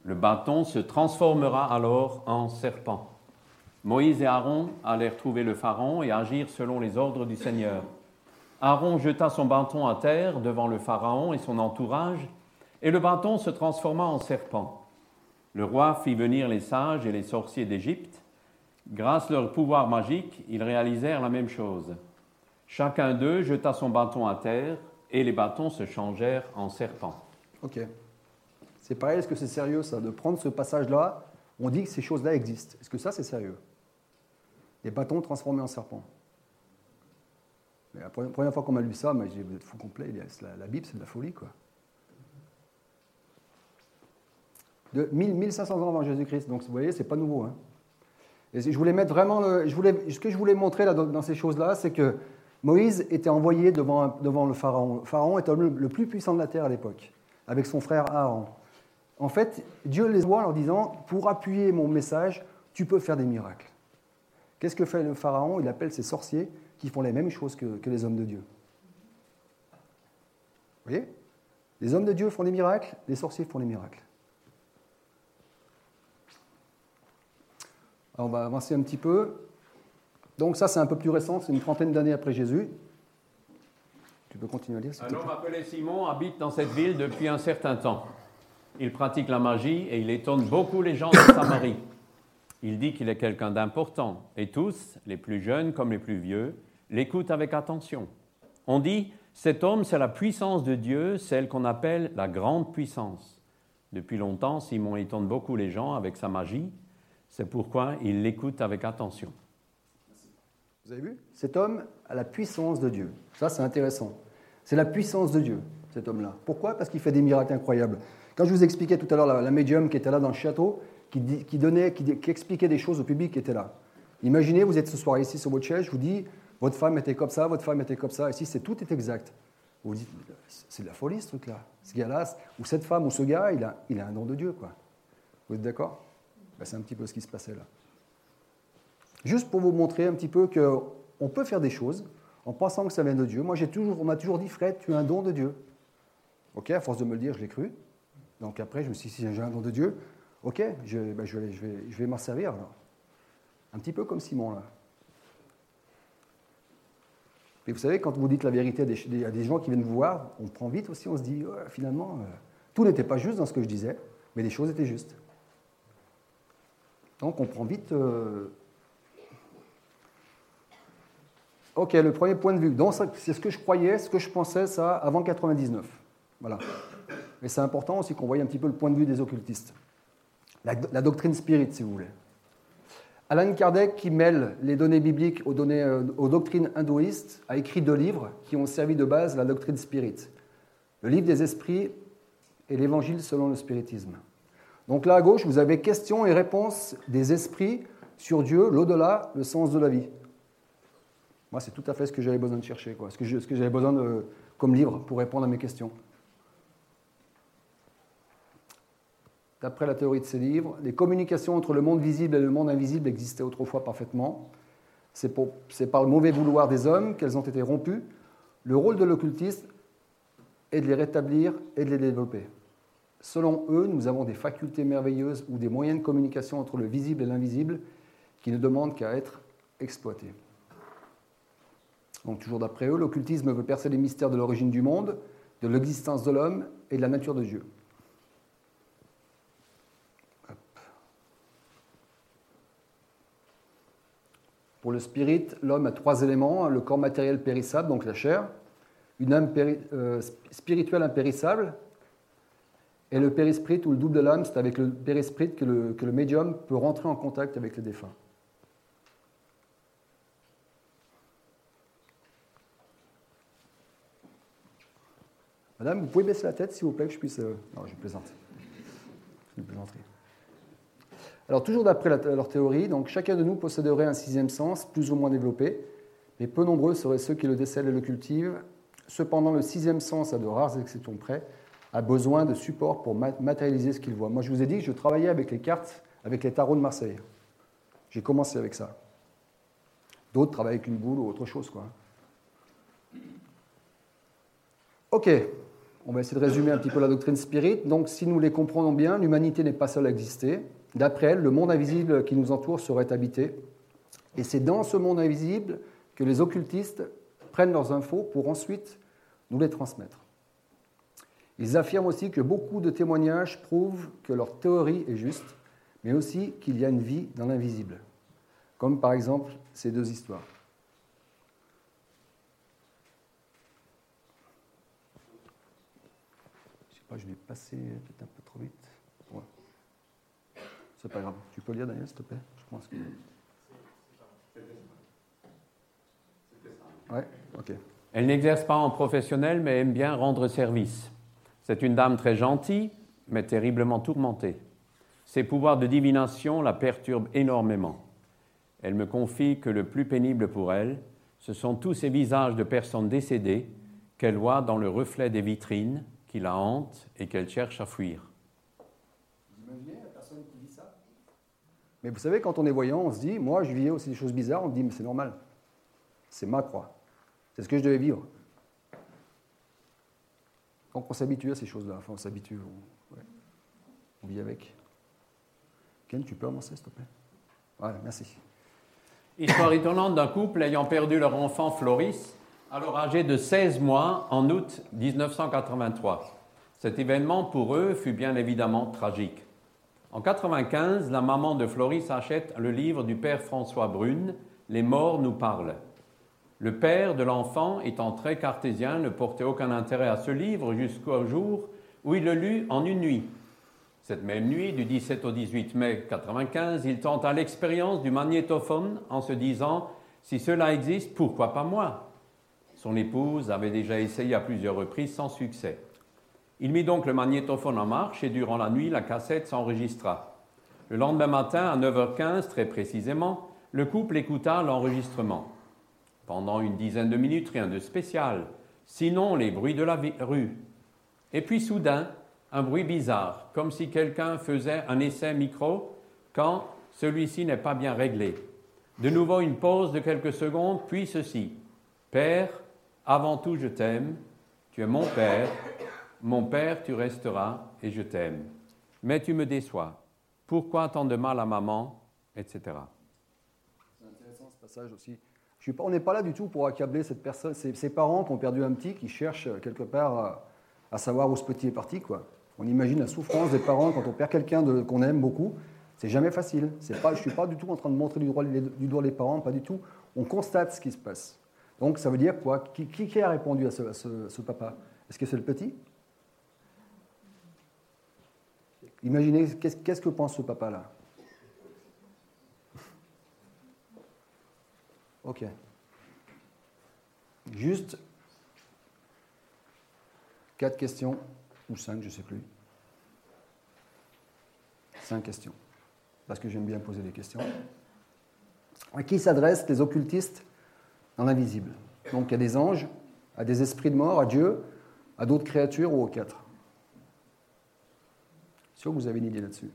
Speaker 1: Le bâton se transformera alors en serpent. Moïse et Aaron allèrent trouver le Pharaon et agir selon les ordres du Seigneur. Aaron jeta son bâton à terre devant le Pharaon et son entourage, et le bâton se transforma en serpent. Le roi fit venir les sages et les sorciers d'Égypte, Grâce à leur pouvoir magique, ils réalisèrent la même chose. Chacun d'eux jeta son bâton à terre et les bâtons se changèrent en serpents.
Speaker 2: Ok. C'est pareil, est-ce que c'est sérieux ça De prendre ce passage-là, on dit que ces choses-là existent. Est-ce que ça c'est sérieux? Des bâtons transformés en serpents. la première fois qu'on m'a lu ça, j'ai dit, vous êtes fou complet, la, Bible c'est de la folie quoi. De 1500 ans avant Jésus-Christ, donc vous voyez, c'est pas nouveau. Hein je voulais mettre vraiment. je voulais, ce que je voulais montrer dans, ces choses-là, c'est que Moïse était envoyé devant, le Pharaon. Le Pharaon était le plus puissant de la terre à l'époque, avec son frère Aaron. En fait, Dieu les voit en leur disant, pour appuyer mon message, tu peux faire des miracles. Qu'est-ce que fait le Pharaon? Il appelle ses sorciers qui font les mêmes choses que, que les hommes de Dieu. Vous voyez? Les hommes de Dieu font des miracles, les sorciers font des miracles. Alors on va avancer un petit peu. Donc ça, c'est un peu plus récent, c'est une trentaine d'années après Jésus. Tu peux continuer à lire
Speaker 1: Un homme appelé Simon habite dans cette ville depuis un certain temps. Il pratique la magie et il étonne beaucoup les gens de Samarie. Il dit qu'il est quelqu'un d'important et tous, les plus jeunes comme les plus vieux, l'écoutent avec attention. On dit, cet homme, c'est la puissance de Dieu, celle qu'on appelle la grande puissance. Depuis longtemps, Simon étonne beaucoup les gens avec sa magie. C'est pourquoi il l'écoute avec attention.
Speaker 2: Vous avez vu? Cet homme a la puissance de Dieu. Ça, c'est intéressant. C'est la puissance de Dieu, cet homme-là. Pourquoi? Parce qu'il fait des miracles incroyables. Quand je vous expliquais tout à l'heure la, la médium qui était là dans le château, qui, donnait, qui, expliquait des choses au public qui était là. Imaginez, vous êtes ce soir ici sur votre chaise, je vous dis, votre femme était comme ça, votre femme était comme ça. Ici, c'est tout est exact. Vous vous dites, c'est de la folie ce truc-là. Ce gars-là, ou cette femme ou ce gars, il a, il a un don de Dieu, quoi. Vous êtes d'accord? Ben, C'est un petit peu ce qui se passait là. Juste pour vous montrer un petit peu qu'on peut faire des choses en pensant que ça vient de Dieu. Moi, j'ai toujours, on m'a toujours dit, Fred, tu as un don de Dieu. Ok, à force de me le dire, je l'ai cru. Donc après, je me suis dit, si j'ai un don de Dieu, ok, je, ben, je vais, m'en servir. alors. Un petit peu comme Simon, là. Et vous savez, quand vous dites la vérité à des, gens qui viennent vous voir, on prend vite aussi, on se dit, Ouais, finalement, euh, tout n'était pas juste dans ce que je disais, mais des choses étaient justes. Donc on prend vite euh, Ok, le premier point de vue. Donc, c'est ce que je croyais, ce que je pensais, ça, avant 99. Voilà. Et c'est important aussi qu'on voie un petit peu le point de vue des occultistes. La, doctrine spirit, si vous voulez. Alan Kardec, qui mêle les données bibliques aux, données, euh, aux doctrines hindouistes, a écrit deux livres qui ont servi de base à la doctrine spirit. Le livre des esprits et l'évangile selon le spiritisme. Donc là à gauche, vous avez questions et réponses des esprits sur Dieu, l'au-delà, le sens de la vie. Moi, c'est tout à fait ce que j'avais besoin de chercher, quoi. ce que j'avais besoin de, comme livre pour répondre à mes questions. D'après la théorie de ces livres, les communications entre le monde visible et le monde invisible existaient autrefois parfaitement. C'est par le mauvais vouloir des hommes qu'elles ont été rompues. Le rôle de l'occultiste est de les rétablir et de les développer. Selon eux, nous avons des facultés merveilleuses ou des moyens de communication entre le visible et l'invisible qui ne demandent qu'à être exploités. Donc toujours d'après eux, l'occultisme veut percer les mystères de l'origine du monde, de l'existence de l'homme et de la nature de Dieu. Pour le spirit, l'homme a trois éléments, le corps matériel périssable, donc la chair, une âme euh, spirituelle impérissable, et le périsprit ou le double de l'âme, c'est avec le périsprit que le, le médium peut rentrer en contact avec les défunts. Madame, vous pouvez baisser la tête, s'il vous plaît, que je puisse... euh, Non, je plaisante. C'est une plaisanterie. Alors, toujours d'après leur théorie, donc, chacun de nous posséderait un sixième sens, plus ou moins développé, mais peu nombreux seraient ceux qui le décèlent et le cultivent. Cependant, le sixième sens, à de rares exceptions près, a besoin de support pour ma- matérialiser ce qu'il voit. Moi, je vous ai dit que je travaillais avec les cartes, avec les tarots de Marseille. J'ai commencé avec ça. D'autres travaillent avec une boule ou autre chose, quoi. Ok, on va essayer de résumer un petit peu la doctrine spirit. Donc, si nous les comprenons bien, l'humanité n'est pas seule à exister. D'après elle, le monde invisible qui nous entoure serait habité. Et c'est dans ce monde invisible que les occultistes prennent leurs infos pour ensuite nous les transmettre. Ils affirment aussi que beaucoup de témoignages prouvent que leur théorie est juste, mais aussi qu'il y a une vie dans l'invisible. Comme par exemple ces deux histoires. Je sais pas, je vais passer peut-être un peu. C'est pas grave. Tu peux lire, Daniel, s'il te plaît? Je pense que. Ouais, ok.
Speaker 1: Elle n'exerce pas en professionnel, mais aime bien rendre service. C'est une dame très gentille, mais terriblement tourmentée. Ses pouvoirs de divination la perturbent énormément. Elle me confie que le plus pénible pour elle, Ce sont tous ces visages de personnes décédées qu'elle voit dans le reflet des vitrines qui la hantent et qu'elle cherche à fuir.
Speaker 2: Mais vous savez, quand on est voyant, on se dit, moi je vivais aussi des choses bizarres, on se dit, mais c'est normal. C'est ma croix. C'est ce que je devais vivre. Donc on s'habitue à ces choses-là. Enfin, on s'habitue. On, vit avec. Ken, tu peux avancer, s'il te plaît? Voilà, merci.
Speaker 1: Histoire étonnante d'un couple ayant perdu leur enfant Floris, alors âgé de 16 mois, en août 1983. Cet événement, pour eux, fut bien évidemment tragique. En 1995, la maman de Floris achète le livre du père François Brune, Les morts nous parlent. Le père de l'enfant, étant très cartésien, ne portait aucun intérêt à ce livre jusqu'au jour où il le lut en une nuit. Cette même nuit, du 17 au 18 mai 1995, il tenta l'expérience du magnétophone en se disant Si cela existe, pourquoi pas moi? Son épouse avait déjà essayé à plusieurs reprises sans succès. Il mit donc le magnétophone en marche et durant la nuit, la cassette s'enregistra. Le lendemain matin, à 9h15 très précisément, le couple écouta l'enregistrement. Pendant une dizaine de minutes, rien de spécial, sinon les bruits de la rue. Et puis soudain, un bruit bizarre, comme si quelqu'un faisait un essai micro quand celui-ci n'est pas bien réglé. De nouveau une pause de quelques secondes, puis ceci. Père, avant tout je t'aime, tu es mon Père, mon Père, tu resteras et je t'aime. Mais tu me déçois. Pourquoi tant de mal à maman Etc.
Speaker 2: C'est intéressant ce passage aussi. on n'est pas là du tout pour accabler cette personne, ces, parents qui ont perdu un petit, qui cherchent euh, quelque part à, savoir où ce petit est parti. On imagine la souffrance des parents quand on perd quelqu'un qu'on aime beaucoup. C'est jamais facile. Je ne suis pas du tout en train de montrer du doigt, les, parents, pas du tout. On constate ce qui se passe. Donc ça veut dire quoi? Qui, qui, a répondu à ce papa? Est-ce que c'est le petit? Imaginez, qu'est-ce que pense ce papa-là? Ok. Juste quatre questions, ou cinq, je ne sais plus. Cinq questions, parce que j'aime bien poser des questions. À qui s'adressent les occultistes dans l'invisible? Donc à des anges, à des esprits de mort, à Dieu, à d'autres créatures ou aux quatre? Sûr que vous avez une idée là-dessus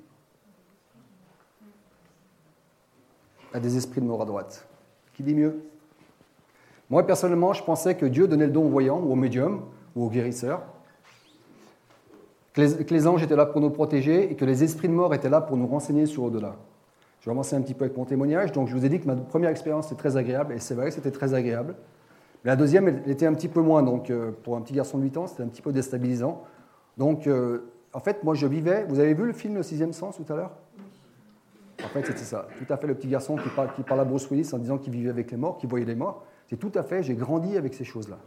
Speaker 2: À des esprits de mort à droite. Qui dit mieux? Moi, personnellement, je pensais que Dieu donnait le don aux voyants, ou aux médiums, ou aux guérisseurs. Que les, anges étaient là pour nous protéger et que les esprits de mort étaient là pour nous renseigner sur au-delà. Je vais avancer un petit peu avec mon témoignage. Donc, je vous ai dit que ma première expérience était très agréable, et c'est vrai que c'était très agréable. La deuxième, elle était un petit peu moins. Donc, euh, pour un petit garçon de 8 ans, c'était un petit peu déstabilisant. Donc, euh, en fait, moi, je vivais. Vous avez vu le film Le Sixième Sens tout à l'heure? En fait, c'était ça. Tout à fait le petit garçon qui parle, qui parle à Bruce Willis en disant qu'il vivait avec les morts, qu'il voyait les morts. C'est tout à fait. J'ai grandi avec ces choses-là.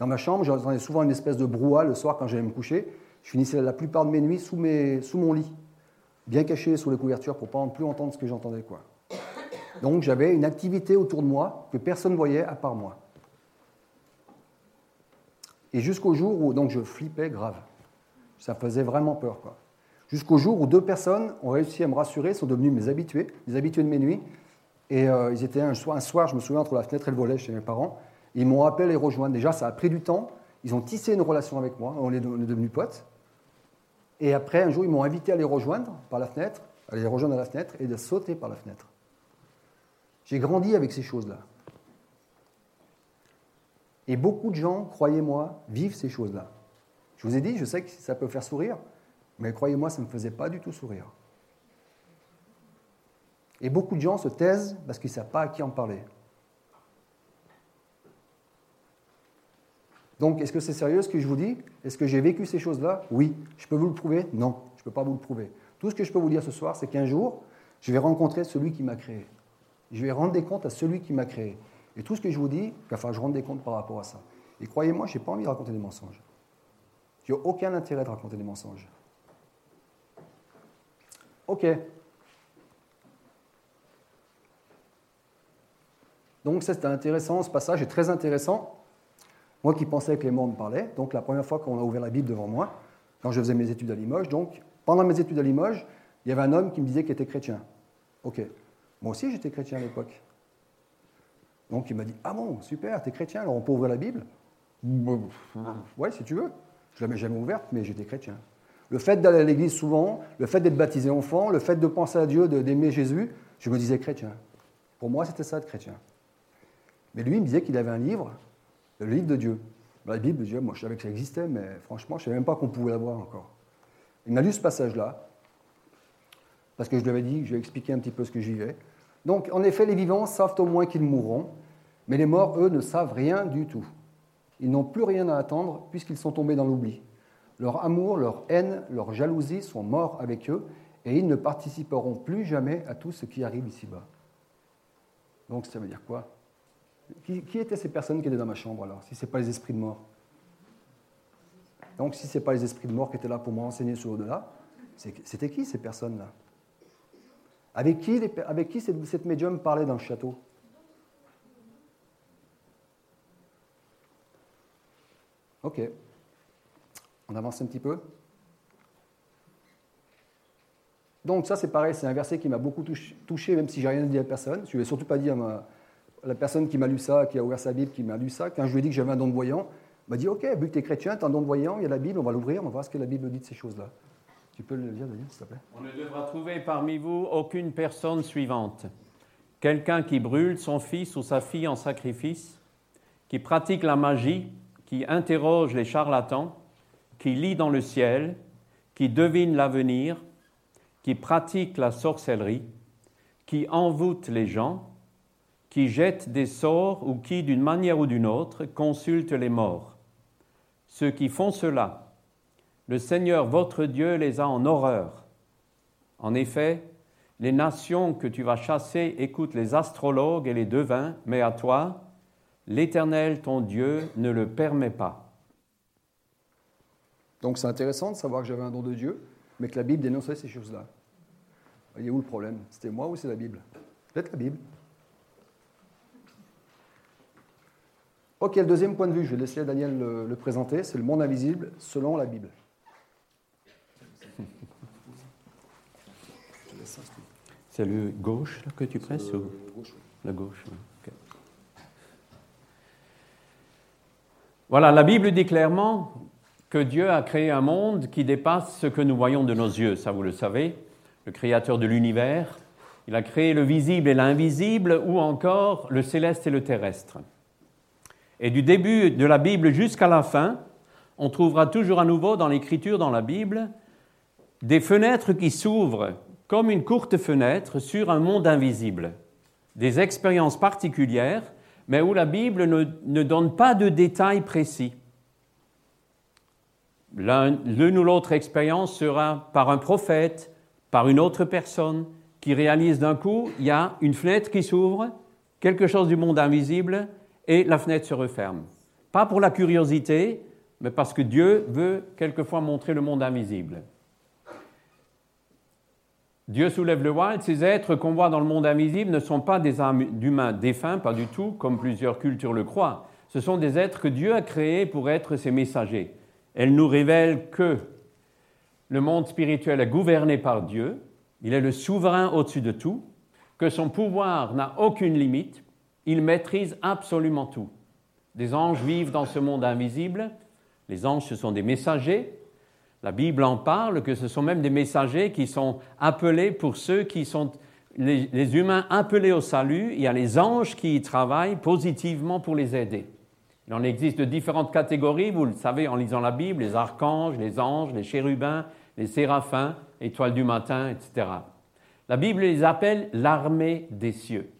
Speaker 2: Dans ma chambre, j'entendais souvent une espèce de brouhaha le soir quand j'allais me coucher. Je finissais la plupart de mes nuits sous, mon lit, bien caché sous les couvertures pour ne plus entendre ce que j'entendais. quoi. Donc j'avais une activité autour de moi que personne ne voyait à part moi. Et jusqu'au jour où donc je flippais grave. Ça faisait vraiment peur. Quoi. Jusqu'au jour où deux personnes ont réussi à me rassurer, sont devenus mes habitués, mes habitués de mes nuits. Et euh, ils étaient un soir, je me souviens, entre la fenêtre et le volet chez mes parents. Ils m'ont appelé les rejoindre. Déjà, ça a pris du temps. Ils ont tissé une relation avec moi. On est, devenus potes. Et après, un jour, ils m'ont invité à les rejoindre par la fenêtre, à les rejoindre à la fenêtre et de sauter par la fenêtre. J'ai grandi avec ces choses-là. Et beaucoup de gens, croyez-moi, vivent ces choses-là. Je vous ai dit, je sais que ça peut faire sourire, mais croyez-moi, ça ne me faisait pas du tout sourire. Et beaucoup de gens se taisent parce qu'ils ne savent pas à qui en parler. Donc, est-ce que c'est sérieux ce que je vous dis? Est-ce que j'ai vécu ces choses-là? Oui. Je peux vous le prouver? Non, je ne peux pas vous le prouver. Tout ce que je peux vous dire ce soir, c'est qu'un jour, je vais rencontrer celui qui m'a créé. Je vais rendre des comptes à celui qui m'a créé. Et tout ce que je vous dis, que je rende des comptes par rapport à ça. Et croyez-moi, je n'ai pas envie de raconter des mensonges. Je n'ai aucun intérêt de raconter des mensonges. Ok. Donc c'est intéressant, ce passage est très intéressant. Moi qui pensais que les morts me parlaient, donc la première fois qu'on a ouvert la Bible devant moi, quand je faisais mes études à Limoges, donc pendant mes études à Limoges, il y avait un homme qui me disait qu'il était chrétien. Ok. Moi aussi j'étais chrétien à l'époque. Donc il m'a dit Ah bon, super, t'es chrétien, alors on peut ouvrir la Bible? Ouais, si tu veux. Je ne l'avais jamais ouverte, mais j'étais chrétien. Le fait d'aller à l'église souvent, le fait d'être baptisé enfant, le fait de penser à Dieu, d'aimer Jésus, je me disais chrétien. Pour moi, c'était ça être chrétien. Mais lui, il me disait qu'il avait un livre, le livre de Dieu. La Bible, moi je savais que ça existait, mais franchement, je ne savais même pas qu'on pouvait l'avoir encore. Il m'a lu ce passage-là, parce que je lui avais dit, je lui ai expliqué un petit peu ce que j'y vais. Donc, en effet, les vivants savent au moins qu'ils mourront, mais les morts, eux, ne savent rien du tout. Ils n'ont plus rien à attendre puisqu'ils sont tombés dans l'oubli. Leur amour, leur haine, leur jalousie sont morts avec eux et ils ne participeront plus jamais à tout ce qui arrive ici-bas. Donc ça veut dire quoi? Qui, étaient ces personnes qui étaient dans ma chambre alors, si ce n'est pas les esprits de mort? Donc si ce n'est pas les esprits de mort qui étaient là pour me renseigner sur au-delà, c'était qui ces personnes-là? Avec qui, avec qui cette médium parlait dans le château? Ok. On avance un petit peu. Donc ça c'est pareil, c'est un verset qui m'a beaucoup touché, même si j'ai rien dit à personne. Je ne vais surtout pas dire à, la personne qui m'a lu ça, qui a ouvert sa Bible, qui m'a lu ça. Quand je lui ai dit que j'avais un don de voyant, il m'a dit Ok, vu que tu es chrétien, tu as un don de voyant, il y a la Bible, on va l'ouvrir, on va voir ce que la Bible dit de ces choses-là. Tu peux le lire, Daniel, s'il te plaît?
Speaker 1: On ne devra trouver parmi vous aucune personne suivante. Quelqu'un qui brûle son fils ou sa fille en sacrifice, qui pratique la magie, qui interroge les charlatans, qui lit dans le ciel, qui devine l'avenir, qui pratique la sorcellerie, qui envoûte les gens, qui jette des sorts ou qui, d'une manière ou d'une autre, consulte les morts. Ceux qui font cela, le Seigneur votre Dieu les a en horreur. En effet, les nations que tu vas chasser écoutent les astrologues et les devins, mais à toi, l'Éternel, ton Dieu, ne le permet pas.
Speaker 2: Donc c'est intéressant de savoir que j'avais un don de Dieu, mais que la Bible dénonçait ces choses-là. Voyez où le problème? C'était moi ou c'est la Bible? Peut-être la Bible. Ok, le deuxième point de vue, je vais laisser Daniel le, le présenter, c'est le monde invisible selon la Bible.
Speaker 1: C'est le gauche que tu presses ou? La gauche. Voilà, la Bible dit clairement que Dieu a créé un monde qui dépasse ce que nous voyons de nos yeux, ça vous le savez, le créateur de l'univers. Il a créé le visible et l'invisible, ou encore le céleste et le terrestre. Et du début de la Bible jusqu'à la fin, on trouvera toujours à nouveau dans l'écriture, dans la Bible, des fenêtres qui s'ouvrent comme une courte fenêtre sur un monde invisible, des expériences particulières mais où la Bible ne, donne pas de détails précis. L'une ou l'autre expérience sera par un prophète, par une autre personne, qui réalise d'un coup, il y a une fenêtre qui s'ouvre, quelque chose du monde invisible, et la fenêtre se referme. Pas pour la curiosité, mais parce que Dieu veut quelquefois montrer le monde invisible. Dieu soulève le voile, ces êtres qu'on voit dans le monde invisible ne sont pas des âmes d'humains défunts, pas du tout, comme plusieurs cultures le croient. Ce sont des êtres que Dieu a créés pour être ses messagers. Elles nous révèlent que le monde spirituel est gouverné par Dieu, il est le souverain au-dessus de tout, que son pouvoir n'a aucune limite, il maîtrise absolument tout. Des anges vivent dans ce monde invisible, les anges ce sont des messagers, la Bible en parle, que ce sont même des messagers qui sont appelés pour ceux qui sont les, humains appelés au salut. Il y a les anges qui y travaillent positivement pour les aider. Il en existe de différentes catégories, vous le savez en lisant la Bible, les archanges, les anges, les chérubins, les séraphins, étoiles du matin, etc. La Bible les appelle l'armée des cieux.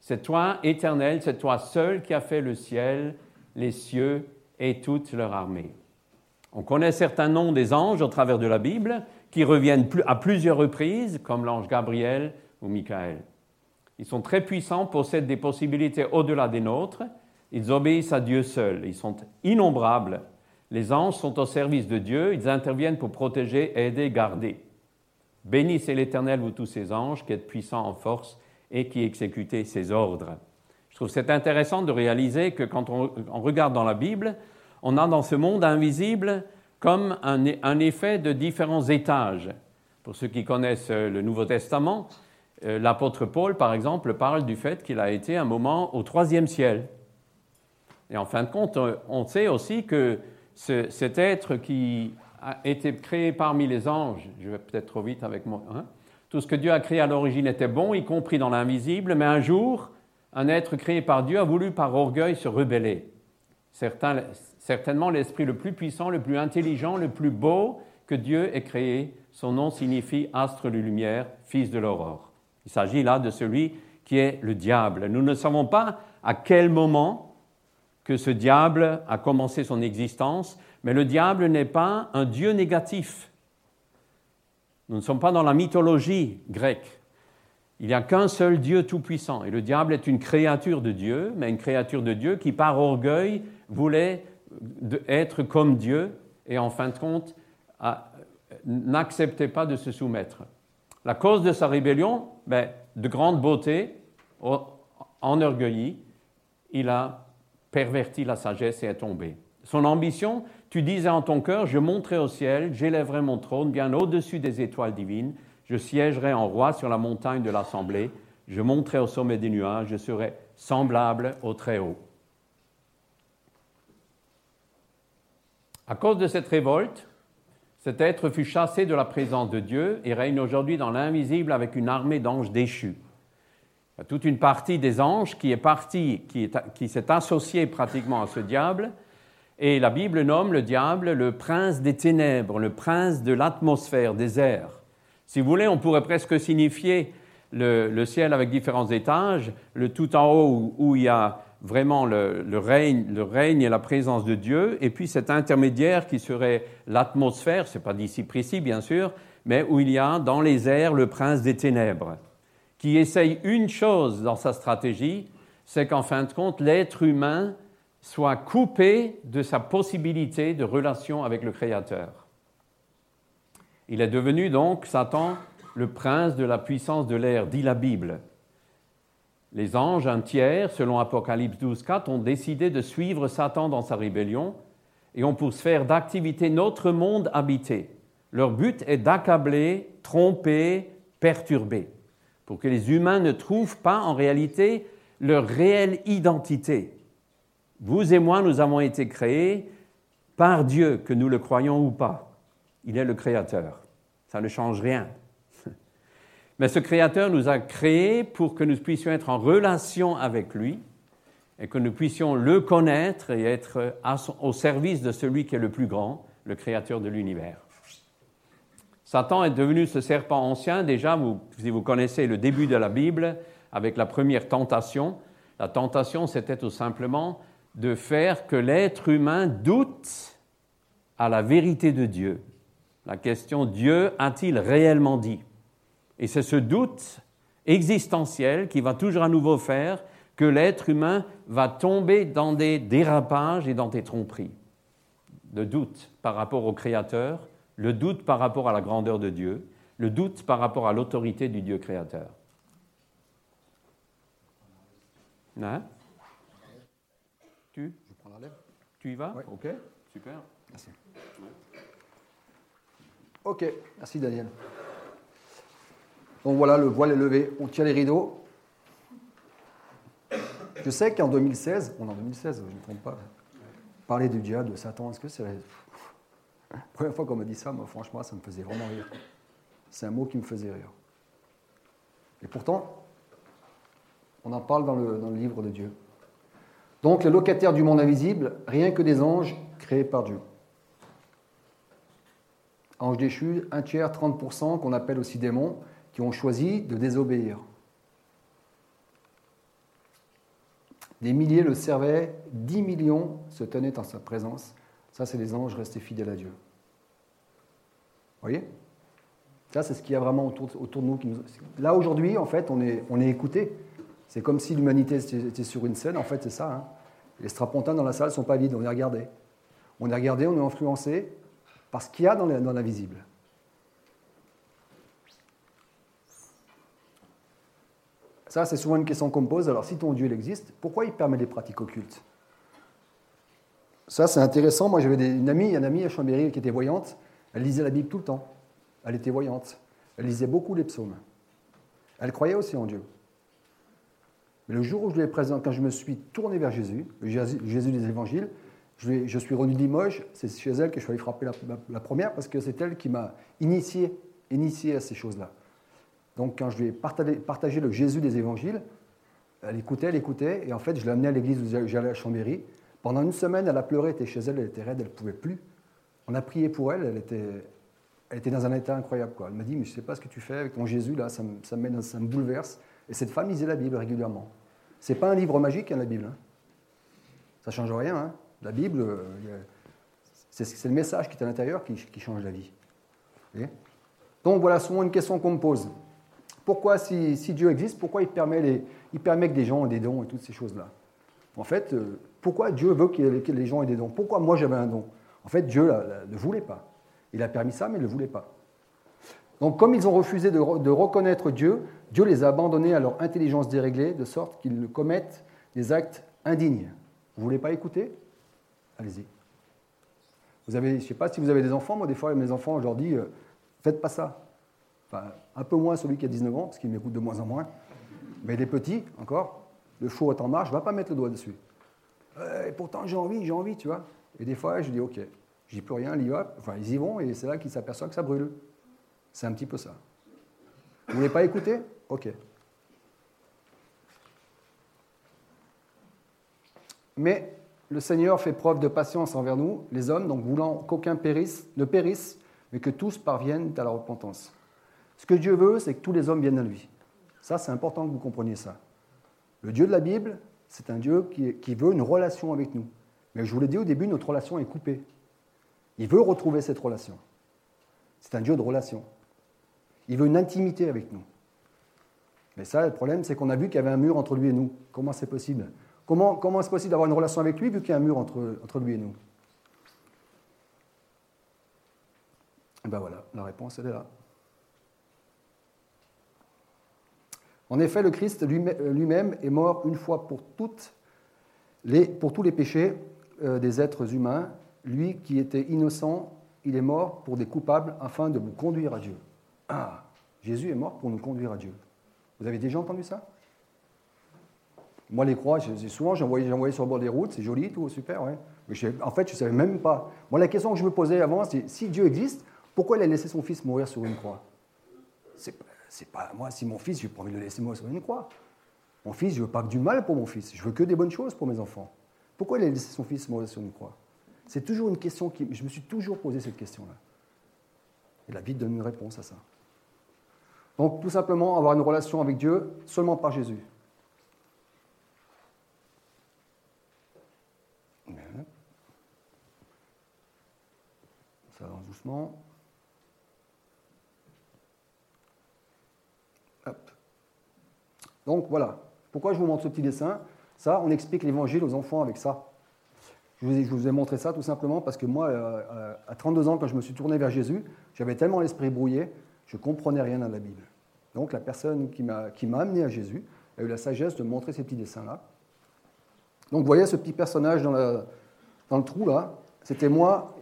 Speaker 1: C'est toi, éternel, c'est toi seul qui as fait le ciel, les cieux et toute leur armée. On connaît certains noms des anges au travers de la Bible qui reviennent à plusieurs reprises, comme l'ange Gabriel ou Michael. Ils sont très puissants, possèdent des possibilités au-delà des nôtres. Ils obéissent à Dieu seul. Ils sont innombrables. Les anges sont au service de Dieu. Ils interviennent pour protéger, aider, garder. Bénissez l'Éternel, vous tous ces anges, qui êtes puissants en force et qui exécutez ses ordres. Je trouve c'est intéressant de réaliser que quand on regarde dans la Bible, on a dans ce monde invisible comme un, effet de différents étages. Pour ceux qui connaissent le Nouveau Testament, Euh, L'apôtre Paul, par exemple, parle du fait qu'il a été un moment au troisième ciel. Et en fin de compte, euh, on sait aussi que ce- cet être qui a été créé parmi les anges, je vais peut-être trop vite avec moi, hein, tout ce que Dieu a créé à l'origine était bon, y compris dans l'invisible, mais un jour, un être créé par Dieu a voulu par orgueil se rebeller. Certains- certainement l'esprit le plus puissant, le plus intelligent, le plus beau que Dieu ait créé. Son nom signifie astre de lumière, fils de l'aurore. Il s'agit là de celui qui est le diable. Nous ne savons pas à quel moment que ce diable a commencé son existence, mais le diable n'est pas un dieu négatif. Nous ne sommes pas dans la mythologie grecque. Il n'y a qu'un seul Dieu tout-puissant. Et le diable est une créature de Dieu, mais une créature de Dieu qui, par orgueil, voulait de- être comme Dieu et, en fin de compte, n'acceptait pas de se soumettre. La cause de sa rébellion, ben, de grande beauté, enorgueilli, il a perverti la sagesse et est tombé. Son ambition, tu disais en ton cœur, je monterai au ciel, j'élèverai mon trône bien au-dessus des étoiles divines, je siégerai en roi sur la montagne de l'assemblée, je monterai au sommet des nuages, je serai semblable au Très-Haut. À cause de cette révolte, cet être fut chassé de la présence de Dieu et règne aujourd'hui dans l'invisible avec une armée d'anges déchus. Il y a toute une partie des anges qui est partie, qui, est- qui s'est associée pratiquement à ce diable, et la Bible nomme le diable le prince des ténèbres, le prince de l'atmosphère, des airs. Si vous voulez, on pourrait presque signifier le, ciel avec différents étages, le tout en haut où il y a vraiment le, règne, le règne et la présence de Dieu, et puis cet intermédiaire qui serait l'atmosphère, ce n'est pas d'ici précis bien sûr, mais où il y a dans les airs le prince des ténèbres, qui essaye une chose dans sa stratégie, c'est qu'en fin de compte, l'être humain soit coupé de sa possibilité de relation avec le Créateur. Il est devenu donc, Satan, le prince de la puissance de l'air, dit la Bible. Les anges, un tiers, selon Apocalypse 12, 4, ont décidé de suivre Satan dans sa rébellion et ont pour sphère d'activité notre monde habité. Leur but est d'accabler, tromper, perturber, pour que les humains ne trouvent pas en réalité leur réelle identité. Vous et moi, nous avons été créés par Dieu, que nous le croyons ou pas. Il est le Créateur. Ça ne change rien. Mais ce Créateur nous a créés pour que nous puissions être en relation avec lui et que nous puissions le connaître et être au service de celui qui est le plus grand, le Créateur de l'univers. Satan est devenu ce serpent ancien. Déjà, si vous connaissez le début de la Bible, avec la première tentation, la tentation, c'était tout simplement de faire que l'être humain doute à la vérité de Dieu. La question Dieu a-t-il réellement dit? Et c'est ce doute existentiel qui va toujours à nouveau faire que l'être humain va tomber dans des dérapages et dans des tromperies. Le doute par rapport au Créateur, le doute par rapport à la grandeur de Dieu, le doute par rapport à l'autorité du Dieu créateur. Hein? Tu,
Speaker 2: Je prends la lèvre.
Speaker 1: tu y vas?
Speaker 2: Ouais.
Speaker 1: Ok, super.
Speaker 2: Merci. Ok, merci Daniel. Donc voilà, le voile est levé, on tire les rideaux. Je sais qu'en 2016, on est en 2016, je ne me trompe pas, parler du diable, de Satan, est-ce que c'est... La [LAUGHS] première fois qu'on m'a dit ça, moi franchement, ça me faisait vraiment rire. C'est un mot qui me faisait rire. Et pourtant, on en parle dans le, dans le livre de Dieu. Donc les locataires du monde invisible, rien que des anges créés par Dieu. Anges déchus, un tiers, 30%, qu'on appelle aussi démons, qui ont choisi de désobéir. Des milliers le servaient, 10 millions se tenaient en sa présence. Ça, c'est les anges restés fidèles à Dieu. Vous voyez? Ça, c'est ce qu'il y a vraiment autour, de nous. Qui nous... Là, aujourd'hui, en fait, on est, on est écouté. C'est comme si l'humanité était sur une scène. En fait, c'est ça. hein. Les strapontins dans la salle ne sont pas vides. On est regardé. On est regardé, on est influencé par ce qu'il y a dans l'invisible. Ça, c'est souvent une question qu'on pose. Alors, si ton Dieu il existe, pourquoi il permet des pratiques occultes? Ça, c'est intéressant. Moi, j'avais une amie, une amie à Chambéry qui était voyante. Elle lisait la Bible tout le temps. Elle était voyante. Elle lisait beaucoup les psaumes. Elle croyait aussi en Dieu. Mais le jour où je lui ai présenté, quand je me suis tourné vers Jésus, Jésus, des évangiles, je, suis revenu de Limoges, c'est chez elle que je suis allé frapper la première parce que c'est elle qui m'a initié, initié à ces choses-là. Donc quand je lui ai partagé, le Jésus des évangiles, elle écoutait, elle écoutait, et en fait je l'ai amenée à l'église où j'allais à Chambéry. Pendant une semaine, elle a pleuré, elle était chez elle, elle était raide, elle ne pouvait plus. On a prié pour elle, elle était, elle était dans un état incroyable. Elle m'a dit, mais je ne sais pas ce que tu fais avec ton Jésus, là, ça me, ça me, ça me bouleverse. Et cette femme lisait la Bible régulièrement. C'est pas un livre magique, hein, la Bible. hein. Ça change rien. hein. La Bible, euh, c'est le message qui est à l'intérieur qui, change la vie. Voyez? Donc voilà souvent une question qu'on me pose. Pourquoi, si, Dieu existe, pourquoi il permet, que des gens aient des dons et toutes ces choses-là? En fait, euh, pourquoi Dieu veut que les gens aient des dons? Pourquoi moi j'avais un don? En fait, Dieu ne voulait pas. Il a permis ça, mais il ne le voulait pas. Donc, comme ils ont refusé de, re- de reconnaître Dieu, Dieu les a abandonnés à leur intelligence déréglée, de sorte qu'ils commettent des actes indignes. Vous ne voulez pas écouter? Allez-y. Vous avez, je ne sais pas si vous avez des enfants, moi des fois mes enfants, je leur dis, euh, faites pas ça. Un peu moins celui qui a 19 ans, parce qu'il m'écoute de moins en moins. Mais les petits, encore, le four est en marche, va pas mettre le doigt dessus. Euh, et pourtant j'ai envie, j'ai envie, tu vois. Et des fois, je dis, ok, je dis plus rien, enfin ils y vont, et c'est là qu'ils s'aperçoivent que ça brûle. C'est un petit peu ça. Vous voulez pas écouter? Ok. Mais le Seigneur fait preuve de patience envers nous, les hommes, donc voulant qu'aucun périsse, ne périsse, mais que tous parviennent à la repentance. Ce que Dieu veut, c'est que tous les hommes viennent à lui. Ça, c'est important que vous compreniez ça. Le Dieu de la Bible, c'est un Dieu qui, veut une relation avec nous. Mais je vous l'ai dit au début, notre relation est coupée. Il veut retrouver cette relation. C'est un Dieu de relation. Il veut une intimité avec nous. Mais ça, le problème, c'est qu'on a vu qu'il y avait un mur entre lui et nous. Comment c'est possible? Comment, comment est-ce possible d'avoir une relation avec lui vu qu'il y a un mur entre, entre lui et nous? Et ben voilà, la réponse, elle est là. En effet, le Christ lui-même est mort une fois pour les, pour tous les péchés euh, des êtres humains. Lui qui était innocent, il est mort pour des coupables afin de vous conduire à Dieu. Ah, Jésus est mort pour nous conduire à Dieu. Vous avez déjà entendu ça? Moi, les croix, souvent j'en voyais, sur le bord des routes, c'est joli, tout, super, ouais. Mais en fait, je ne savais même pas. Moi, la question que je me posais avant, c'est si Dieu existe, pourquoi il a laissé son fils mourir sur une croix? C'est pas, moi, si mon fils, je n'ai pas envie de le laisser mourir sur une croix. Mon fils, je veux pas que du mal pour mon fils, je veux que des bonnes choses pour mes enfants. Pourquoi il a laissé son fils mourir sur une croix? C'est toujours une question qui. Je me suis toujours posé cette question-là. Et la Bible donne une réponse à ça. Donc, tout simplement, avoir une relation avec Dieu seulement par Jésus. Ça avance doucement. Donc voilà. Pourquoi je vous montre ce petit dessin? Ça, on explique l'évangile aux enfants avec ça. Je vous, ai, montré ça tout simplement parce que moi, euh, à 32 ans, quand je me suis tourné vers Jésus, j'avais tellement l'esprit brouillé, je ne comprenais rien à la Bible. Donc la personne qui m'a amené à Jésus a eu la sagesse de montrer ces petits dessins-là. Donc vous voyez ce petit personnage dans, dans le trou là, c'était moi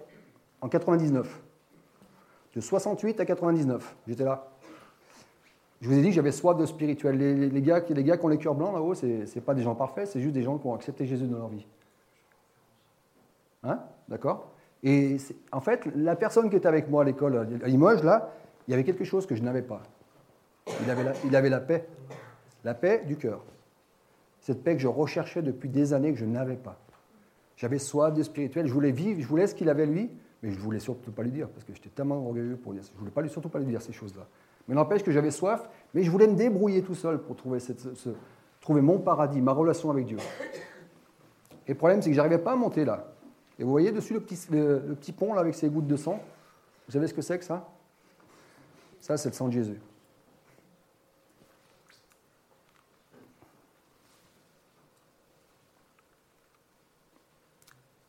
Speaker 2: en 99. De 68 à 99, j'étais là. Je vous ai dit que j'avais soif de spirituel. Les, les- gars, les gars qui ont les cœurs blancs là-haut, ce n'est pas des gens parfaits, c'est juste des gens qui ont accepté Jésus dans leur vie. Hein? D'accord? Et en fait, la personne qui était avec moi à l'école à Limoges, là, il y avait quelque chose que je n'avais pas. Il avait, la, il avait la paix. La paix du cœur. Cette paix que je recherchais depuis des années que je n'avais pas. J'avais soif de spirituel, je voulais vivre, je voulais ce qu'il avait lui, mais je ne voulais surtout pas lui dire, parce que j'étais tellement orgueilleux pour dire. Je ne voulais pas surtout pas lui dire ces choses-là. Mais n'empêche que j'avais soif, mais je voulais me débrouiller tout seul pour trouver, trouver mon paradis, ma relation avec Dieu. Et le problème, c'est que je n'arrivais pas à monter là. Et vous voyez dessus le petit, le, petit pont là avec ses gouttes de sang? Vous savez ce que c'est que ça? Ça, c'est le sang de Jésus.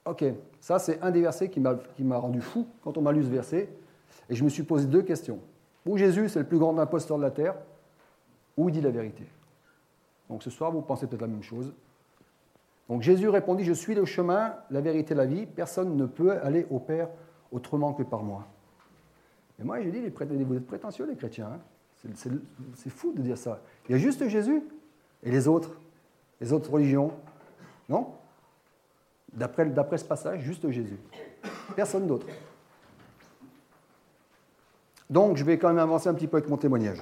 Speaker 2: Ok, ça c'est un des versets qui m'a rendu fou quand on m'a lu ce verset. Et je me suis posé deux questions. Ou Jésus, c'est le plus grand imposteur de la terre, ou il dit la vérité. Donc ce soir, vous pensez peut-être la même chose. Donc Jésus répondit, je suis le chemin, la vérité, la vie. Personne ne peut aller au Père autrement que par moi. Et moi, les prét- vous êtes prétentieux, les chrétiens. hein. C'est- fou de dire ça. Il y a juste Jésus et les autres, les autres religions. Non? D'après ce passage, juste Jésus. Personne d'autre. Donc, je vais quand même avancer un petit peu avec mon témoignage.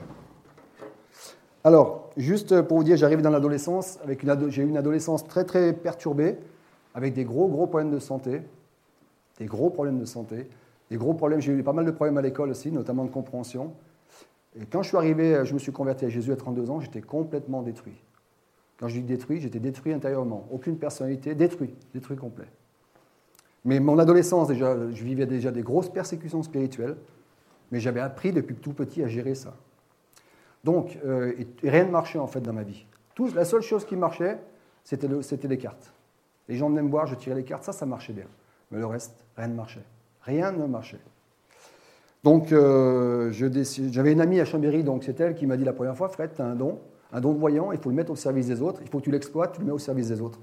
Speaker 2: Alors, juste pour vous dire, j'arrive dans l'adolescence, j'ai eu une adolescence très très perturbée, avec des gros gros problèmes de santé, des gros problèmes de santé, des gros problèmes. J'ai eu pas mal de problèmes à l'école aussi, notamment de compréhension. Et quand je suis arrivé, je me suis converti à Jésus à 32 ans, j'étais complètement détruit. Quand je dis détruit, j'étais détruit intérieurement, aucune personnalité, détruit, détruit complet. Mais mon adolescence, déjà, je vivais déjà des grosses persécutions spirituelles, mais j'avais appris depuis tout petit à gérer ça. Donc, euh, rien ne marchait en fait dans ma vie. La seule chose qui marchait, c'était le- c'était les cartes. Les gens venaient me voir, je tirais les cartes, ça, ça marchait bien. Mais le reste, rien ne marchait. Rien ne marchait. Donc, euh, j'avais une amie à Chambéry, donc c'est elle qui m'a dit la première fois, Fred, tu as un don, un don de voyant, il faut le mettre au service des autres, il faut que tu l'exploites, tu le mets au service des autres.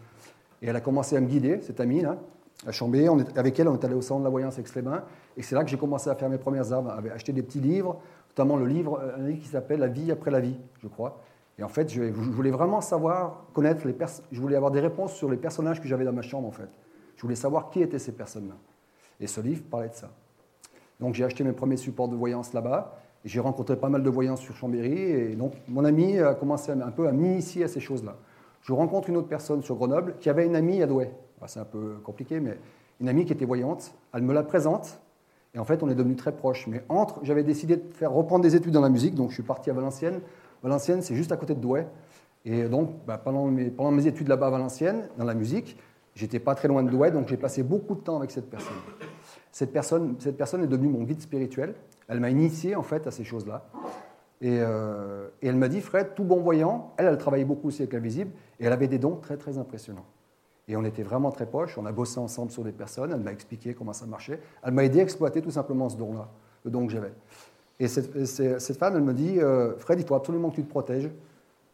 Speaker 2: Et elle a commencé à me guider, cette amie, là, à Chambéry. On est- avec elle, on est allé au centre de la voyance Aix-les-Bains. Et c'est là que j'ai commencé à faire mes premières armes, à acheter des petits livres, notamment le livre, euh, un livre qui s'appelle La vie après la vie, je crois. Et en fait, je, voulais vraiment savoir, connaître les personnes, je voulais avoir des réponses sur les personnages que j'avais dans ma chambre, en fait. Je voulais savoir qui étaient ces personnes-là. Et ce livre parlait de ça. Donc j'ai acheté mes premiers supports de voyance là-bas. J'ai rencontré pas mal de voyants sur Chambéry. Et donc mon ami a commencé un peu à m'initier à ces choses-là. Je rencontre une autre personne sur Grenoble qui avait une amie à Douai. C'est un peu compliqué, mais une amie qui était voyante. Elle me la présente. Et en fait, on est devenus très proches. Mais entre, j'avais décidé de faire reprendre des études dans la musique. Donc je suis parti à Valenciennes. Valenciennes, c'est juste à côté de Douai. Et donc, bah, pendant, mes, études là-bas à Valenciennes, dans la musique, j'étais pas très loin de Douai. Donc j'ai passé beaucoup de temps avec cette personne. Cette personne, cette personne est devenue mon guide spirituel. Elle m'a initié en fait à ces choses-là. Et, euh, elle m'a dit, Fred, tout bon voyant, elle, elle travaillait beaucoup aussi avec l'invisible, et elle avait des dons très très impressionnants. Et on était vraiment très proches, on a bossé ensemble sur des personnes, elle m'a expliqué comment ça marchait, elle m'a aidé à exploiter tout simplement ce don-là, le don que j'avais. Et cette, femme, elle me dit, euh, Fred, il faut absolument que tu te protèges.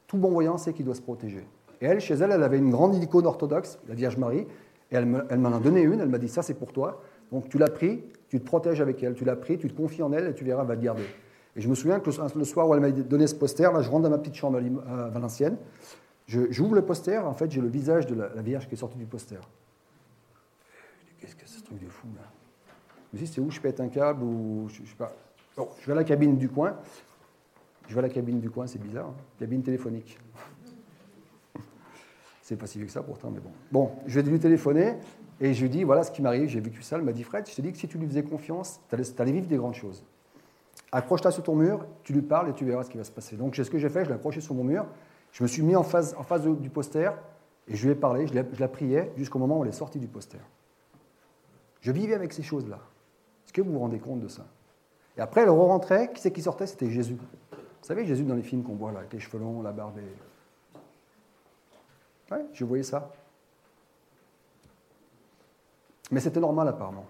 Speaker 2: Tout bon voyant sait qu'il doit se protéger. Et elle, chez elle, elle avait une grande icône orthodoxe, la Vierge Marie, et elle me- elle m'en a donné une, elle m'a dit, ça c'est pour toi. Donc tu l'as pris, tu te protèges avec elle, tu l'as pris, tu te confies en elle et tu verras, elle va te garder. Et je me souviens que le soir où elle m'a donné ce poster, là, je rentre dans ma petite chambre à Valenciennes, j'ouvre le poster, en fait j'ai le visage de la, Vierge qui est sortie du poster. Qu'est-ce que c'est ce truc de fou là? Je me dis, c'est où je pète un câble ou je, je sais pas. Bon, je vais à la cabine du coin. Je vais à la cabine du coin, c'est bizarre. hein. Cabine téléphonique. [LAUGHS] C'est pas si vieux que ça pourtant, mais bon. Bon, je vais lui téléphoner et je lui dis voilà ce qui m'arrive, j'ai vécu ça. Elle m'a dit Fred, je te dis que si tu lui faisais confiance, tu allais, t'allais vivre des grandes choses. Accroche-toi sur ton mur, tu lui parles et tu verras ce qui va se passer. Donc, c'est ce que j'ai fait, je l'ai accroché sur mon mur. Je me suis mis en face, du poster et je lui ai parlé, je la priais jusqu'au moment où elle est sortie du poster. Je vivais avec ces choses-là. Est-ce que vous vous rendez compte de ça? Et après, elle re-rentrait, qui c'est qui sortait? C'était Jésus. Vous savez, Jésus dans les films qu'on voit là, avec les cheveux longs, la barbe et... Ouais, je voyais ça. Mais c'était normal apparemment.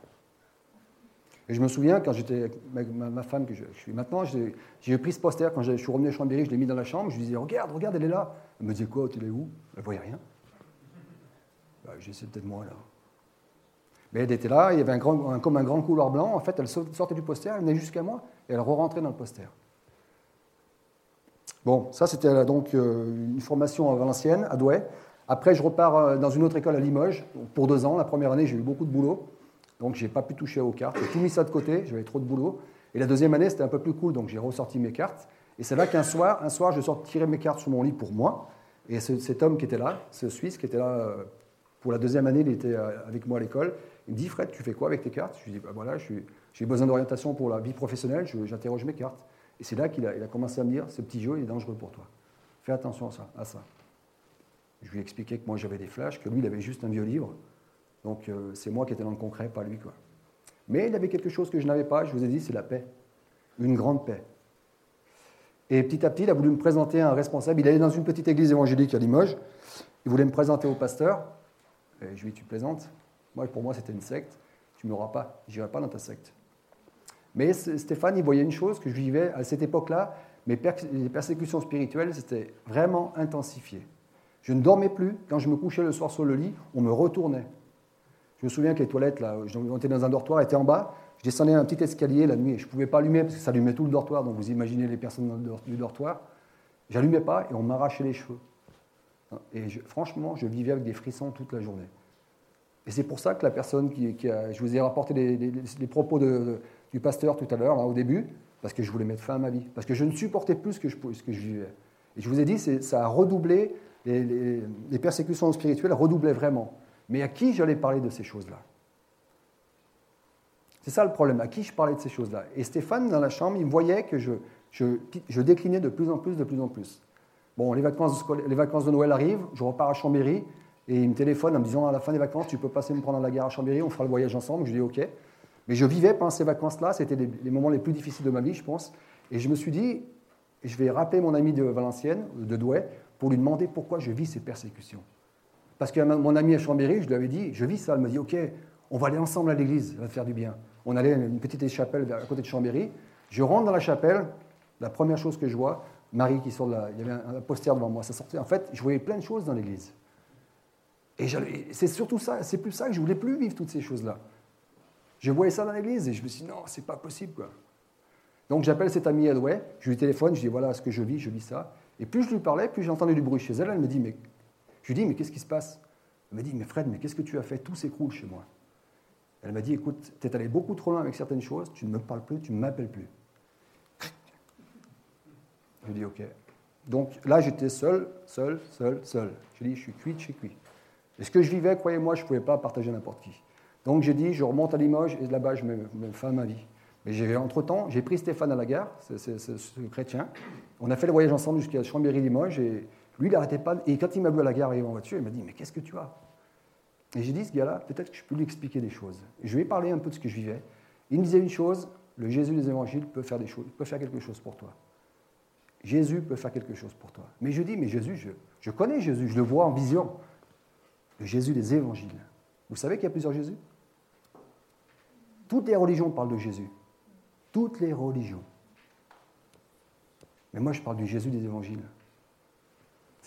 Speaker 2: Et je me souviens, quand j'étais avec ma, femme, que je, suis maintenant, j'ai pris ce poster, quand je suis revenu à Chambéry, je l'ai mis dans la chambre, je lui disais, regarde, regarde, elle est là. Elle me disait, quoi, tu es où? Elle ne voyait rien. Bah, j'ai peut-être moi là. Mais elle était là, il y avait un grand, comme un grand couloir blanc, en fait, elle sortait du poster, elle venait jusqu'à moi, et elle re-rentrait dans le poster. Bon, ça c'était euh, donc euh, une formation à Valenciennes, à Douai. Après, je repars euh, dans une autre école à Limoges pour deux ans. La première année, j'ai eu beaucoup de boulot, donc j'ai pas pu toucher aux cartes. J'ai tout mis ça de côté, j'avais trop de boulot. Et la deuxième année, c'était un peu plus cool, donc j'ai ressorti mes cartes. Et c'est là qu'un soir, un soir, je sors tirer mes cartes sur mon lit pour moi. Et ce- cet homme qui était là, ce Suisse qui était là euh, pour la deuxième année, il était euh, avec moi à l'école. Il me dit, Fred, tu fais quoi avec tes cartes? Je lui dis, bah voilà, j'ai besoin d'orientation pour la vie professionnelle, j'interroge mes cartes. Et c'est là qu'il a, il a commencé à me dire, ce petit jeu, il est dangereux pour toi. Fais attention à ça. À ça. Je lui ai expliqué que moi j'avais des flashs, que lui il avait juste un vieux livre. Donc euh, c'est moi qui étais dans le concret, pas lui. Quoi. Mais il avait quelque chose que je n'avais pas, je vous ai dit, c'est la paix. Une grande paix. Et petit à petit, il a voulu me présenter un responsable. Il allait dans une petite église évangélique à Limoges. Il voulait me présenter au pasteur. Et je lui ai dit, tu plaisantes? Moi, pour moi, c'était une secte. Tu ne m'auras pas. Je n'irai pas dans ta secte. Mais Stéphane, il voyait une chose que je vivais à cette époque-là. Mes persécutions spirituelles, c'était vraiment intensifié. Je ne dormais plus. Quand je me couchais le soir sur le lit, on me retournait. Je me souviens que les toilettes, là, on était dans un dortoir, étaient en bas. Je descendais un petit escalier la nuit et je ne pouvais pas allumer parce que ça allumait tout le dortoir. Donc vous imaginez les personnes du dortoir. J'allumais pas et on m'arrachait les cheveux. Et franchement, je vivais avec des frissons toute la journée. Et c'est pour ça que la personne qui, a. Je vous ai rapporté les, propos du pasteur tout à l'heure, au début, parce que je voulais mettre fin à ma vie. Parce que je ne supportais plus ce que je, ce que je vivais. Et je vous ai dit, ça a redoublé, les, persécutions spirituelles redoublaient vraiment. Mais à qui j'allais parler de ces choses-là? C'est ça le problème, à qui je parlais de ces choses-là Et Stéphane, dans la chambre, il me voyait que je, je, déclinais de plus en plus, de plus en plus. Bon, les vacances, les vacances de Noël arrivent, je repars à Chambéry, et il me téléphone en me disant à la fin des vacances, tu peux passer me prendre à la gare à Chambéry, on fera le voyage ensemble. Je dis ok. Mais je vivais pendant ces vacances-là, c'était les, moments les plus difficiles de ma vie, je pense. Et je me suis dit, je vais rappeler mon ami de Valenciennes, de Douai, pour lui demander pourquoi je vis ces persécutions. Parce que mon ami à Chambéry, je lui avais dit, je vis ça. Elle me dit, ok, on va aller ensemble à l'église, ça va te faire du bien. On allait à une petite chapelle à côté de Chambéry. Je rentre dans la chapelle, la première chose que je vois, Marie qui sort de la. Il y avait un poster devant moi, ça sortait. En fait, je voyais plein de choses dans l'église. Et c'est surtout ça, c'est plus ça que je voulais plus vivre toutes ces choses-là. Je voyais ça dans l'église et je me suis dit, non, c'est pas possible. Quoi. Donc j'appelle cette amie Edway, je lui téléphone, je dis, voilà ce que je vis, je vis ça. Et plus je lui parlais, plus j'entendais du bruit chez elle. Elle me dit, mais. Je lui dis, mais qu'est-ce qui se passe? Elle me dit, mais Fred, mais qu'est-ce que tu as fait? Tout s'écroule chez moi. Elle m'a dit, écoute, tu es allé beaucoup trop loin avec certaines choses, tu ne me parles plus, tu ne m'appelles plus. Je dis OK. Donc là, j'étais seul, seul, seul, seul. Je dis, je suis cuit, je suis cuit. Et ce que je vivais, croyez-moi, je ne pouvais pas partager n'importe qui. Donc j'ai dit, je remonte à Limoges et là-bas, je mets, fin à ma vie. Mais entre-temps, j'ai pris Stéphane à la gare, ce chrétien. On a fait le voyage ensemble jusqu'à Chambéry-Limoges et lui, il n'arrêtait pas. Et quand il m'a vu à la gare arriver en voiture, il m'a dit, mais qu'est-ce que tu as? Et j'ai dit, ce gars-là, peut-être que je peux lui expliquer des choses. je lui ai parlé un peu de ce que je vivais. Il me disait une chose, le Jésus des évangiles peut faire des choses, peut faire quelque chose pour toi. Jésus peut faire quelque chose pour toi. Mais je dis, mais Jésus, je connais Jésus, je le vois en vision. Le Jésus des évangiles. Vous savez qu'il y a plusieurs Jésus? Toutes les religions parlent de Jésus. Toutes les religions. Mais moi, je parle du Jésus des évangiles.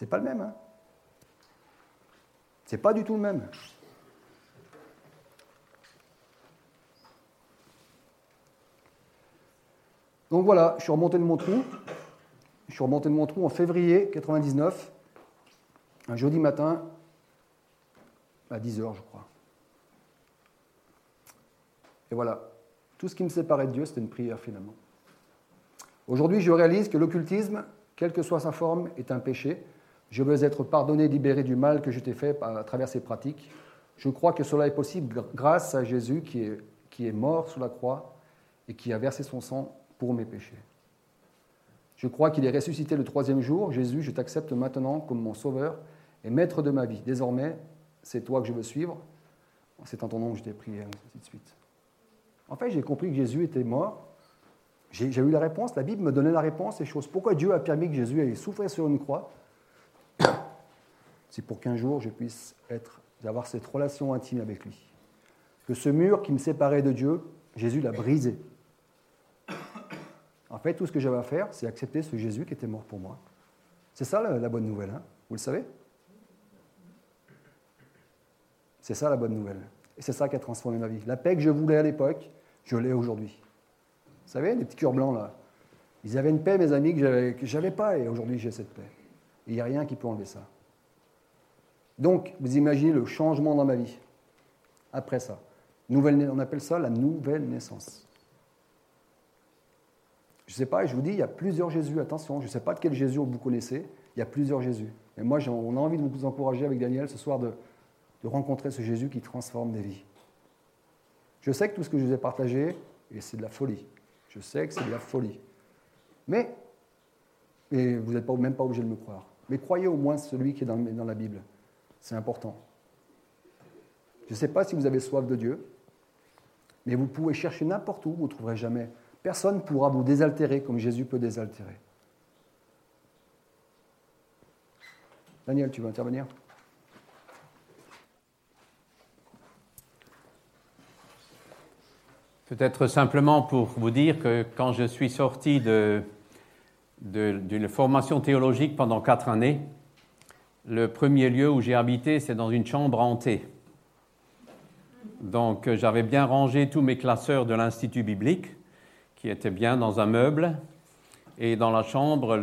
Speaker 2: C'est pas le même, hein C'est pas du tout le même. Donc voilà, je suis remonté de mon trou. Je suis remonté de mon trou en février 99, un jeudi matin, à 10h, je crois. Et voilà, tout ce qui me séparait de Dieu, c'était une prière finalement. Aujourd'hui, je réalise que l'occultisme, quelle que soit sa forme, est un péché. Je veux être pardonné, libéré du mal que je t'ai fait à travers ces pratiques. Je crois que cela est possible grâce à Jésus qui est, qui est mort sous la croix et qui a versé son sang pour mes péchés. Je crois qu'il est ressuscité le troisième jour. Jésus, je t'accepte maintenant comme mon sauveur et maître de ma vie. Désormais, c'est toi que je veux suivre. C'est en ton nom que je t'ai prié, ainsi de suite. En fait, j'ai compris que Jésus était mort. J'ai eu la réponse. La Bible me donnait la réponse ces choses. Pourquoi Dieu a permis que Jésus ait souffert sur une croix? C'est pour qu'un jour je puisse être, avoir cette relation intime avec lui. Que ce mur qui me séparait de Dieu, Jésus l'a brisé. En fait, tout ce que j'avais à faire, c'est accepter ce Jésus qui était mort pour moi. C'est ça la, bonne nouvelle, hein vous le savez? C'est ça la bonne nouvelle. Et c'est ça qui a transformé ma vie. La paix que je voulais à l'époque, je l'ai aujourd'hui. Vous savez, les petits cœurs blancs là, ils avaient une paix, mes amis, que je n'avais pas, et aujourd'hui j'ai cette paix. il n'y a rien qui peut enlever ça. Donc, vous imaginez le changement dans ma vie. Après ça. On appelle ça la nouvelle naissance. Je ne sais pas, je vous dis, il y a plusieurs Jésus, attention, je ne sais pas de quel Jésus vous connaissez, il y a plusieurs Jésus. Et moi, on a envie de vous encourager avec Daniel ce soir de, rencontrer ce Jésus qui transforme des vies. Je sais que tout ce que je vous ai partagé, et c'est de la folie. Je sais que c'est de la folie. Mais, et vous n'êtes même pas obligé de me croire, mais croyez au moins celui qui est dans la Bible. C'est important. Je ne sais pas si vous avez soif de Dieu, mais vous pouvez chercher n'importe où, vous ne trouverez jamais Personne ne pourra vous désaltérer comme Jésus peut désaltérer. Daniel, tu veux intervenir?
Speaker 1: Peut-être simplement pour vous dire que quand je suis sorti d'une formation théologique pendant quatre années, le premier lieu où j'ai habité, c'est dans une chambre hantée. Donc euh, j'avais bien rangé tous mes classeurs de l'Institut biblique, qui étaient bien dans un meuble. Et dans la chambre,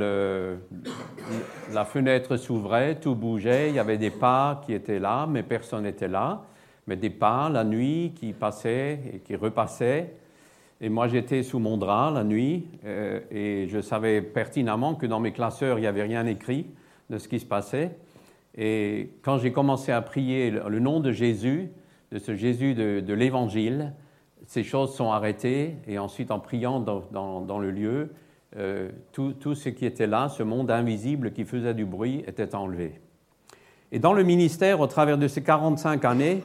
Speaker 1: la fenêtre s'ouvrait, tout bougeait, il y avait des pas qui étaient là, mais personne n'était là. Mais des pas la nuit qui passaient et qui repassaient. Et moi, j'étais sous mon drap la nuit euh, et je savais pertinemment que dans mes classeurs, il n'y avait rien écrit de ce qui se passait. Et quand j'ai commencé à prier le, nom de Jésus, de ce Jésus de, l'Évangile, ces choses sont arrêtées. Et ensuite, en priant dans le lieu, euh, tout, tout ce qui était là, ce monde invisible qui faisait du bruit, était enlevé. Et dans le ministère, au travers de ces 45 années,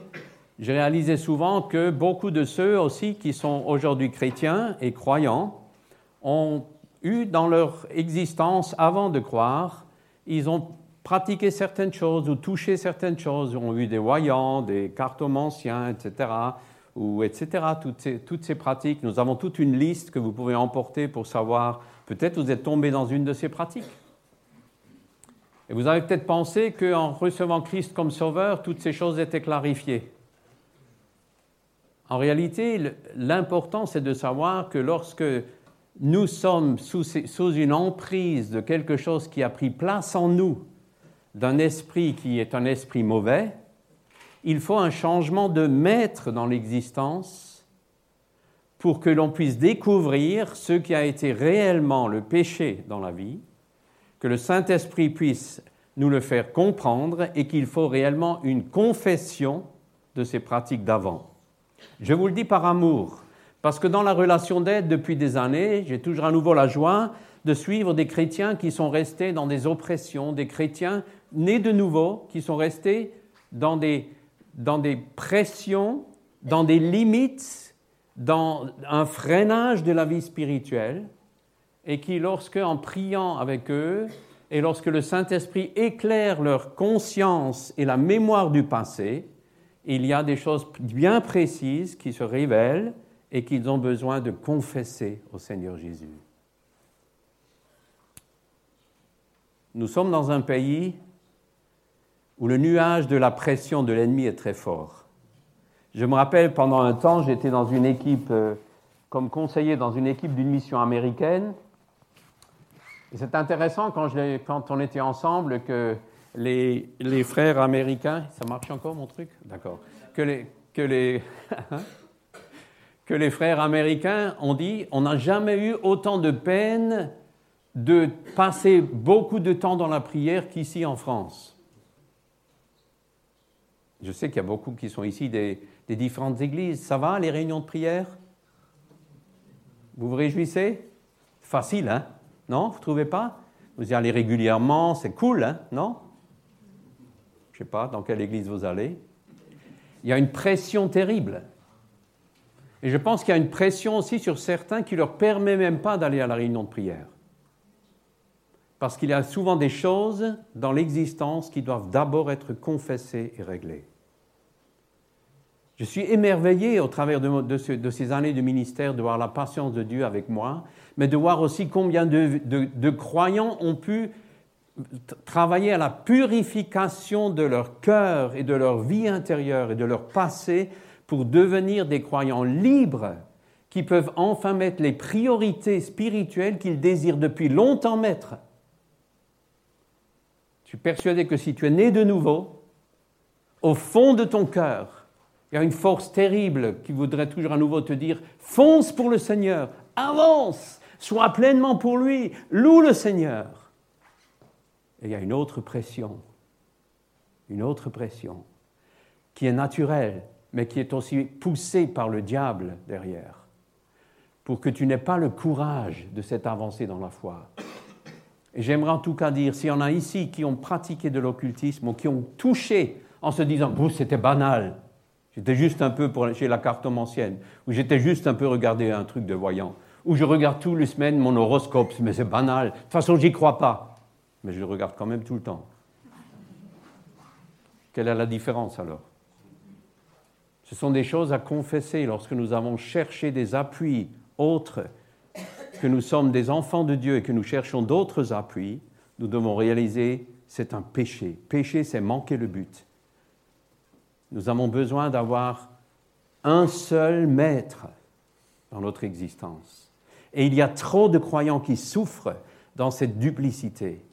Speaker 1: j'ai réalisé souvent que beaucoup de ceux aussi qui sont aujourd'hui chrétiens et croyants ont eu dans leur existence, avant de croire, ils ont pratiqué certaines choses ou touché certaines choses, ont eu des voyants, des cartomanciens, etc., ou etc., toutes ces, pratiques. Nous avons toute une liste que vous pouvez emporter pour savoir, peut-être vous êtes tombé dans une de ces pratiques. Et vous avez peut-être pensé qu'en recevant Christ comme sauveur, toutes ces choses étaient clarifiées. En réalité, l'important, c'est de savoir que lorsque nous sommes sous une emprise de quelque chose qui a pris place en nous, d'un esprit qui est un esprit mauvais, il faut un changement de maître dans l'existence pour que l'on puisse découvrir ce qui a été réellement le péché dans la vie, que le Saint-Esprit puisse nous le faire comprendre et qu'il faut réellement une confession de ces pratiques d'avant. Je vous le dis par amour, parce que dans la relation d'aide depuis des années, j'ai toujours à nouveau la joie de suivre des chrétiens qui sont restés dans des oppressions, des chrétiens nés de nouveau, qui sont restés dans des, dans des pressions, dans des limites, dans un freinage de la vie spirituelle, et qui, lorsque, en priant avec eux, et lorsque le Saint-Esprit éclaire leur conscience et la mémoire du passé, il y a des choses bien précises qui se révèlent et qu'ils ont besoin de confesser au Seigneur Jésus. Nous sommes dans un pays où le nuage de la pression de l'ennemi est très fort. Je me rappelle, pendant un temps, j'étais dans une équipe, euh, comme conseiller dans une équipe d'une mission américaine. Et c'est intéressant quand, on était ensemble que les, les frères américains, ça marche encore mon truc? D'accord. Que les, que, les, [LAUGHS] que les frères américains ont dit on n'a jamais eu autant de peine de passer beaucoup de temps dans la prière qu'ici en France. Je sais qu'il y a beaucoup qui sont ici des, différentes églises. Ça va, les réunions de prière? Vous vous réjouissez? Facile, hein? Non? Vous ne trouvez pas? Vous y allez régulièrement, c'est cool, hein? Non? Je ne sais pas dans quelle église vous allez. Il y a une pression terrible. Et je pense qu'il y a une pression aussi sur certains qui ne leur permet même pas d'aller à la réunion de prière. Parce qu'il y a souvent des choses dans l'existence qui doivent d'abord être confessées et réglées. Je suis émerveillé au travers de, de ce- de ces années de ministère de voir la patience de Dieu avec moi, mais de voir aussi combien de, de- croyants ont pu travailler à la purification de leur cœur et de leur vie intérieure et de leur passé pour devenir des croyants libres qui peuvent enfin mettre les priorités spirituelles qu'ils désirent depuis longtemps mettre. Je suis persuadé que si tu es né de nouveau, au fond de ton cœur, il y a une force terrible qui voudrait toujours à nouveau te dire fonce pour le Seigneur, avance, sois pleinement pour lui, loue le Seigneur. Et il y a une autre pression, une autre pression, qui est naturelle, mais qui est aussi poussée par le diable derrière, pour que tu n'aies pas le courage de cette avancée dans la foi. Et j'aimerais en tout cas dire, s'il y en a ici qui ont pratiqué de l'occultisme ou qui ont touché en se disant, c'était banal, j'étais juste un peu pour, chez la cartomancienne, ou j'étais juste un peu regarder un truc de voyant, ou je regarde tous les semaines mon horoscope, mais c'est banal, de toute façon, j'y crois pas. Mais je le regarde quand même tout le temps. Quelle est la différence alors? Ce sont des choses à confesser lorsque nous avons cherché des appuis autres, que nous sommes des enfants de Dieu et que nous cherchons d'autres appuis. Nous devons réaliser c'est un péché. Péché, c'est manquer le but. Nous avons besoin d'avoir un seul maître dans notre existence. Et il y a trop de croyants qui souffrent dans cette duplicité.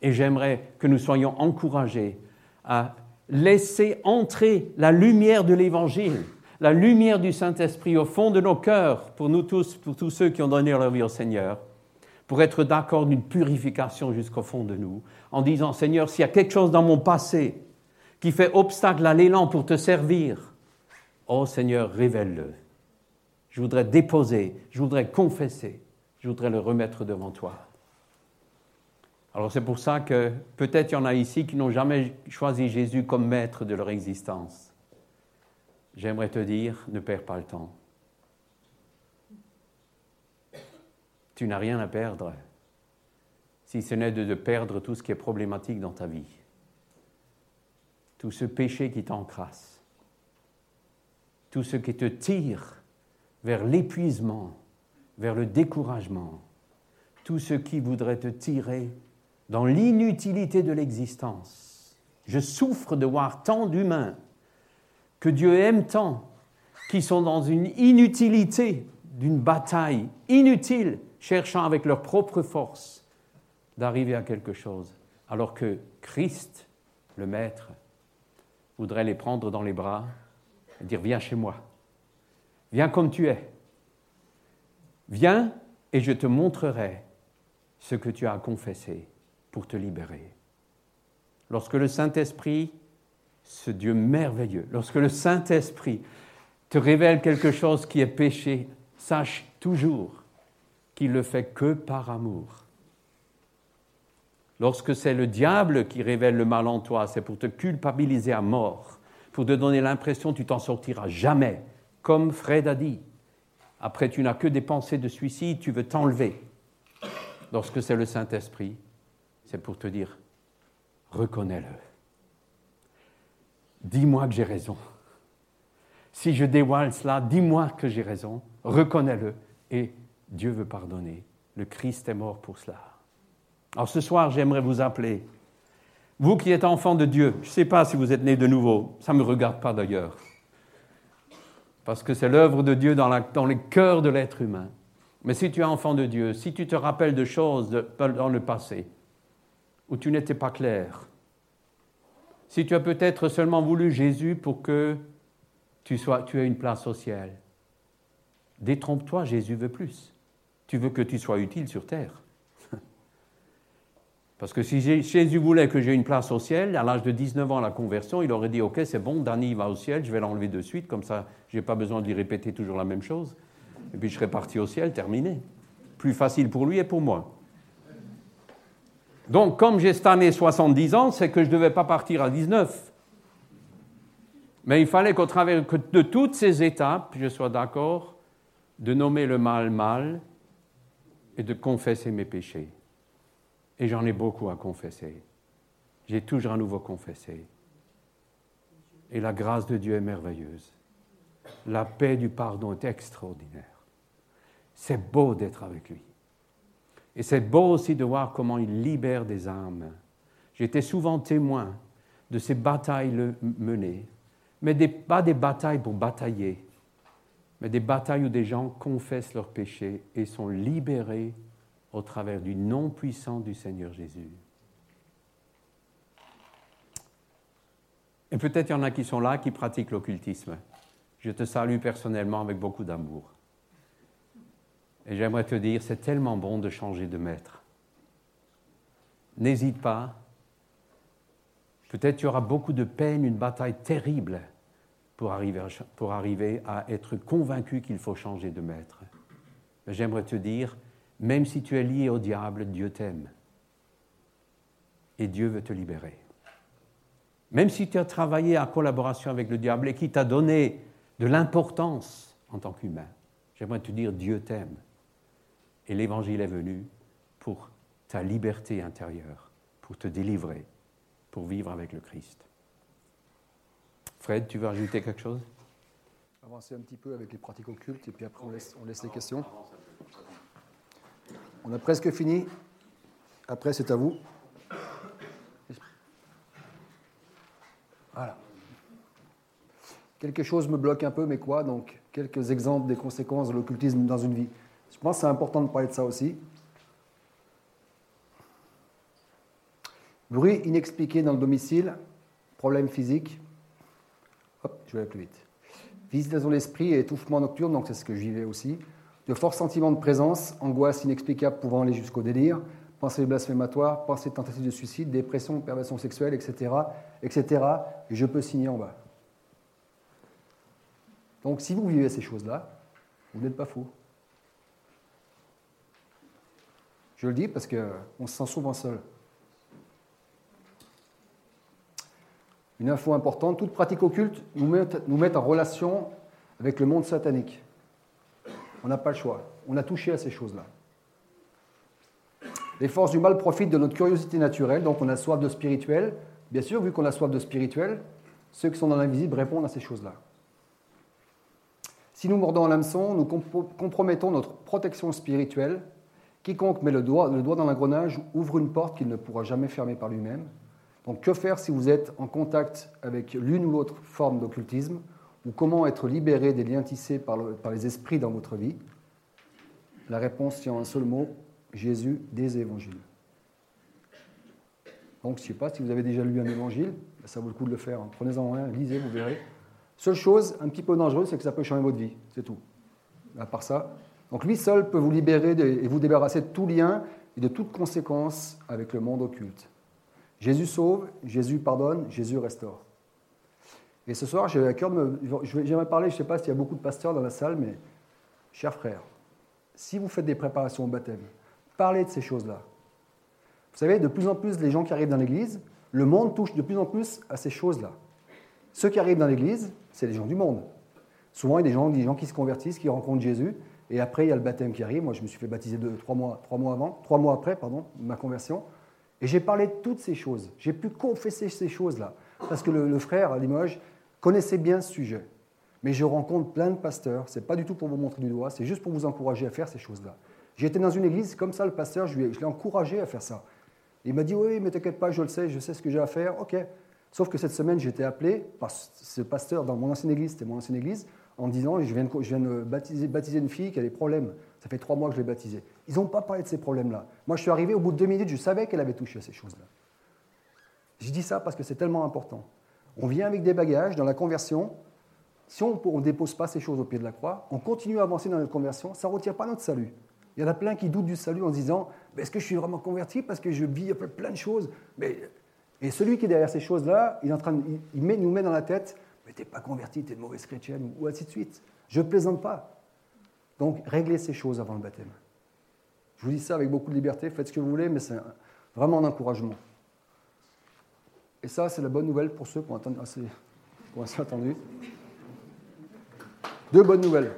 Speaker 1: Et j'aimerais que nous soyons encouragés à laisser entrer la lumière de l'Évangile, la lumière du Saint-Esprit au fond de nos cœurs, pour nous tous, pour tous ceux qui ont donné leur vie au Seigneur, pour être d'accord d'une purification jusqu'au fond de nous, en disant, Seigneur, s'il y a quelque chose dans mon passé qui fait obstacle à l'élan pour te servir, oh Seigneur, révèle-le. Je voudrais déposer, je voudrais confesser, je voudrais le remettre devant toi. Alors c'est pour ça que peut-être il y en a ici qui n'ont jamais choisi Jésus comme maître de leur existence. J'aimerais te dire, ne perds pas le temps. Tu n'as rien à perdre, si ce n'est de, perdre tout ce qui est problématique dans ta vie, tout ce péché qui t'encrasse, tout ce qui te tire vers l'épuisement, vers le découragement, tout ce qui voudrait te tirer dans l'inutilité de l'existence. Je souffre de voir tant d'humains que Dieu aime tant, qui sont dans une inutilité d'une bataille inutile, cherchant avec leur propre force d'arriver à quelque chose, alors que Christ, le Maître, voudrait les prendre dans les bras et dire, viens chez moi, viens comme tu es, viens et je te montrerai ce que tu as confessé pour te libérer. Lorsque le Saint-Esprit, ce Dieu merveilleux, lorsque le Saint-Esprit te révèle quelque chose qui est péché, sache toujours qu'il le fait que par amour. Lorsque c'est le diable qui révèle le mal en toi, c'est pour te culpabiliser à mort, pour te donner l'impression que tu t'en sortiras jamais, comme Fred a dit. Après, tu n'as que des pensées de suicide, tu veux t'enlever. Lorsque c'est le Saint-Esprit c'est pour te dire, reconnais-le. Dis-moi que j'ai raison. Si je dévoile cela, dis-moi que j'ai raison, reconnais-le et Dieu veut pardonner. Le Christ est mort pour cela. Alors ce soir, j'aimerais vous appeler. Vous qui êtes enfants de Dieu, je ne sais pas si vous êtes nés de nouveau, ça ne me regarde pas d'ailleurs. Parce que c'est l'œuvre de Dieu dans, les cœurs de l'être humain. Mais si tu es enfant de Dieu, si tu te rappelles de choses dans le passé, où tu n'étais pas clair. Si tu as peut-être seulement voulu Jésus pour que tu, tu aies une place au ciel, détrompe-toi, Jésus veut plus. Tu veux que tu sois utile sur terre. Parce que si Jésus voulait que j'ai une place au ciel, à l'âge de 19 ans la conversion, il aurait dit Ok, c'est bon, Danny va au ciel, je vais l'enlever de suite, comme ça, je n'ai pas besoin de lui répéter toujours la même chose. Et puis je serais parti au ciel, terminé. Plus facile pour lui et pour moi. Donc, comme j'ai cette année 70 ans, c'est que je ne devais pas partir à 19. Mais il fallait qu'au travers de toutes ces étapes, je sois d'accord de nommer le mal mal et de confesser mes péchés. Et j'en ai beaucoup à confesser. J'ai toujours à nouveau confessé. Et la grâce de Dieu est merveilleuse. La paix du pardon est extraordinaire. C'est beau d'être avec lui. Et c'est beau aussi de voir comment il libère des âmes. J'étais souvent témoin de ces batailles menées, mais pas des batailles pour batailler, mais des batailles où des gens confessent leurs péchés et sont libérés au travers du nom puissant du Seigneur Jésus. Et peut-être il y en a qui sont là qui pratiquent l'occultisme. Je te salue personnellement avec beaucoup d'amour. Et j'aimerais te dire, c'est tellement bon de changer de maître. N'hésite pas. Peut-être tu auras beaucoup de peine, une bataille terrible pour arriver pour arriver à être convaincu qu'il faut changer de maître. Mais j'aimerais te dire, même si tu es lié au diable, Dieu t'aime. Et Dieu veut te libérer. Même si tu as travaillé en collaboration avec le diable et qui t'a donné de l'importance en tant qu'humain, j'aimerais te dire, Dieu t'aime. Et l'Évangile est venu pour ta liberté intérieure, pour te délivrer, pour vivre avec le Christ. Fred, tu veux ajouter quelque chose?
Speaker 2: Avancer un petit peu avec les pratiques occultes et puis après on laisse, on laisse les questions. On a presque fini. Après, c'est à vous. Voilà. quelque chose me bloque un peu, mais quoi Donc, quelques exemples des conséquences de l'occultisme dans une vie. Je pense que c'est important de parler de ça aussi. Bruit inexpliqué dans le domicile, problème physique. Hop, je vais aller plus vite. Visitation de l'esprit et étouffement nocturne, donc c'est ce que je vivais aussi. De forts sentiments de présence, angoisse inexplicable pouvant aller jusqu'au délire, pensée blasphématoire, pensée de de suicide, dépression, perversion sexuelle, etc., etc. Et je peux signer en bas. Donc si vous vivez ces choses-là, vous n'êtes pas fou. Je le dis parce qu'on se sent souvent seul. Une info importante, toute pratique occulte nous met en relation avec le monde satanique. On n'a pas le choix. On a touché à ces choses-là. Les forces du mal profitent de notre curiosité naturelle, donc on a soif de spirituel. Bien sûr, vu qu'on a soif de spirituel, ceux qui sont dans l'invisible répondent à ces choses-là. Si nous mordons l'hameçon, nous compromettons notre protection spirituelle. Quiconque met le doigt, le doigt dans l'engrenage ouvre une porte qu'il ne pourra jamais fermer par lui-même. Donc que faire si vous êtes en contact avec l'une ou l'autre forme d'occultisme? Ou comment être libéré des liens tissés par, les esprits dans votre vie La réponse tient en un seul mot, Jésus des évangiles. Donc je ne sais pas si vous avez déjà lu un évangile, ça vaut le coup de le faire. Prenez-en un, lisez, vous verrez. Seule chose un petit peu dangereuse, c'est que ça peut changer votre vie, c'est tout. À part ça. Donc lui seul peut vous libérer et vous débarrasser de tout lien et de toute conséquence avec le monde occulte. Jésus sauve, Jésus pardonne, Jésus restaure. Et ce soir, j'ai à cœur de me. J'aimerais parler, je ne sais pas s'il y a beaucoup de pasteurs dans la salle, mais chers frères, si vous faites des préparations au baptême, parlez de ces choses-là. Vous savez, de plus en plus, les gens qui arrivent dans l'Église, le monde touche de plus en plus à ces choses-là. Ceux qui arrivent dans l'Église, c'est les gens du monde. Souvent, il y a des gens, des gens qui se convertissent, qui rencontrent Jésus, et après, il y a le baptême qui arrive. Moi, je me suis fait baptiser deux, trois, mois, trois mois avant, trois mois après, pardon, ma conversion. Et j'ai parlé de toutes ces choses. J'ai pu confesser ces choses-là. Parce que le, frère à Limoges connaissait bien ce sujet. Mais je rencontre plein de pasteurs. Ce n'est pas du tout pour vous montrer du doigt, c'est juste pour vous encourager à faire ces choses-là. J'étais dans une église, comme ça, le pasteur, je, l'ai encouragé à faire ça. Il m'a dit Oui, mais t'inquiète pas, je le sais, je sais ce que j'ai à faire. Ok. Sauf que cette semaine, été appelé par ce pasteur dans mon ancienne église, c'était mon ancienne église, en disant Je viens de, je viens de baptiser, baptiser une fille qui a des problèmes. Ça fait trois mois que je l'ai baptisée. Ils n'ont pas parlé de ces problèmes-là. Moi, je suis arrivé au bout de deux minutes, je savais qu'elle avait touché à ces choses-là. Je dis ça parce que c'est tellement important. On vient avec des bagages dans la conversion. Si on ne dépose pas ces choses au pied de la croix, on continue à avancer dans notre conversion, ça ne retient pas notre salut. Il y en a plein qui doutent du salut en se disant Est-ce que je suis vraiment converti parce que je vis plein de choses? Mais... Et celui qui est derrière ces choses-là, il, nous met dans la tête Mais tu n'es pas converti, tu es de mauvaise chrétienne, ou ainsi de suite. Je ne plaisante pas. Donc, réglez ces choses avant le baptême. Je vous dis ça avec beaucoup de liberté, faites ce que vous voulez, mais c'est vraiment un encouragement. Et ça, c'est la bonne nouvelle pour ceux qui ont, ont assez attendu. Deux bonnes nouvelles.